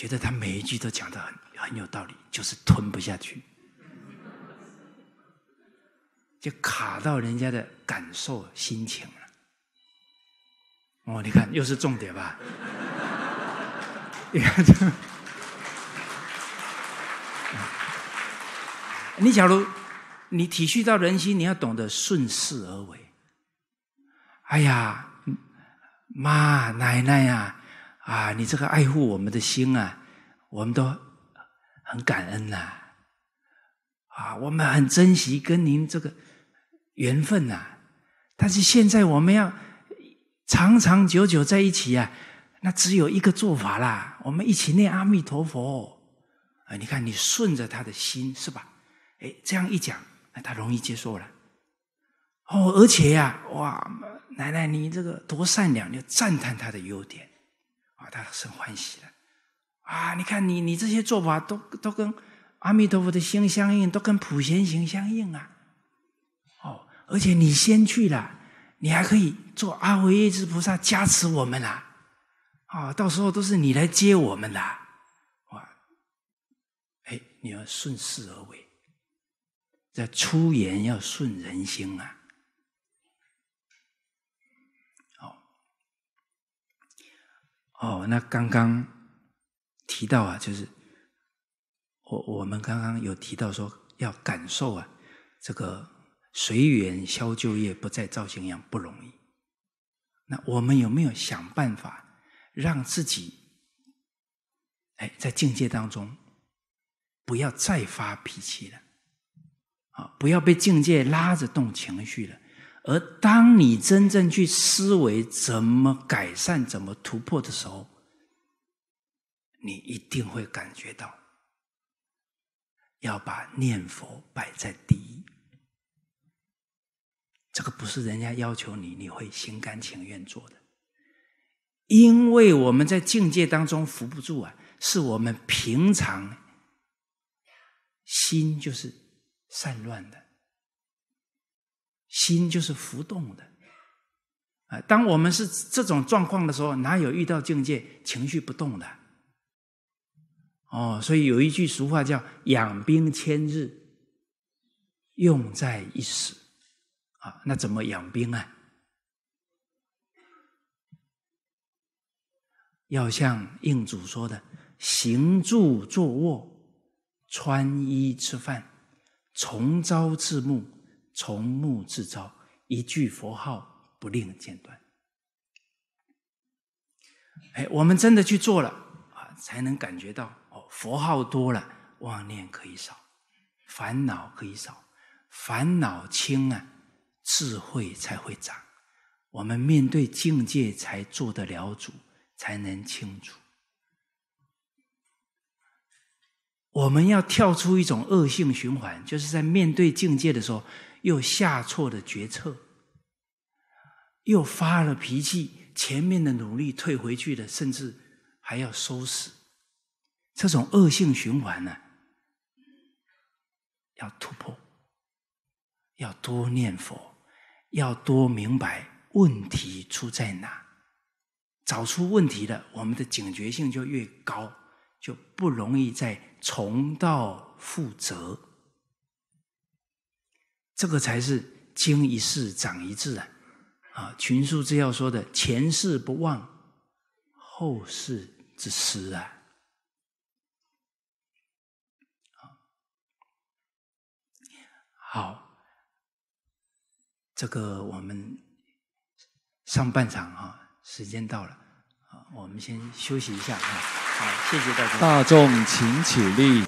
觉得他每一句都讲得很很有道理，就是吞不下去，就卡到人家的感受心情了。哦，你看，又是重点吧？你看这，你假如你体恤到人心，你要懂得顺势而为。哎呀，妈奶奶呀，啊你这个爱护我们的心啊，我们都很感恩呐。啊，我们很珍惜跟您这个缘分呐。但是现在我们要。长长久久在一起啊，那只有一个做法啦。我们一起念阿弥陀佛，啊，你看你顺着他的心是吧？哎，这样一讲，那他容易接受了。哦，而且呀，哇，奶奶你这个多善良，你赞叹他的优点，他很欢喜了。啊，你看你你这些做法都都跟阿弥陀佛的心相应，都跟普贤行相应啊。哦，而且你先去了。你还可以做阿惟越致菩萨加持我们啊！啊，到时候都是你来接我们的，哇！哎，你要顺势而为，在出言要顺人心啊。哦，那刚刚提到啊，就是我我们刚刚有提到说要感受啊，这个随缘消旧业，不再造形样不容易。那我们有没有想办法让自己哎在境界当中不要再发脾气了啊，不要被境界拉着动情绪了？而当你真正去思维怎么改善、怎么突破的时候，你一定会感觉到要把念佛摆在第一。这个不是人家要求你，你会心甘情愿做的，因为我们在境界当中扶不住啊，是我们平常心就是散乱的。心就是浮动的，啊！当我们是这种状况的时候，哪有遇到境界情绪不动的？哦，所以有一句俗话叫“养兵千日，用在一时”。啊，那怎么养兵啊？要像应主说的：“行住坐卧，穿衣吃饭，从朝至暮。”从木至朝，一句佛号不令间断。哎，我们真的去做了啊，才能感觉到哦，佛号多了，妄念可以少，烦恼可以少，烦恼轻啊，智慧才会长。我们面对境界才做得了主，才能清楚。我们要跳出一种恶性循环，就是在面对境界的时候。又下错了决策，又发了脾气，前面的努力退回去了，甚至还要收拾，这种恶性循环呢，要突破，要多念佛，要多明白问题出在哪，找出问题了，我们的警觉性就越高，就不容易再重蹈覆辙。这个才是经一事长一智啊！啊，群书之要说的前事不忘，后事之师啊！好，这个我们上半场哈，时间到了，啊，我们先休息一下啊！好，谢谢大家。
大众请起立。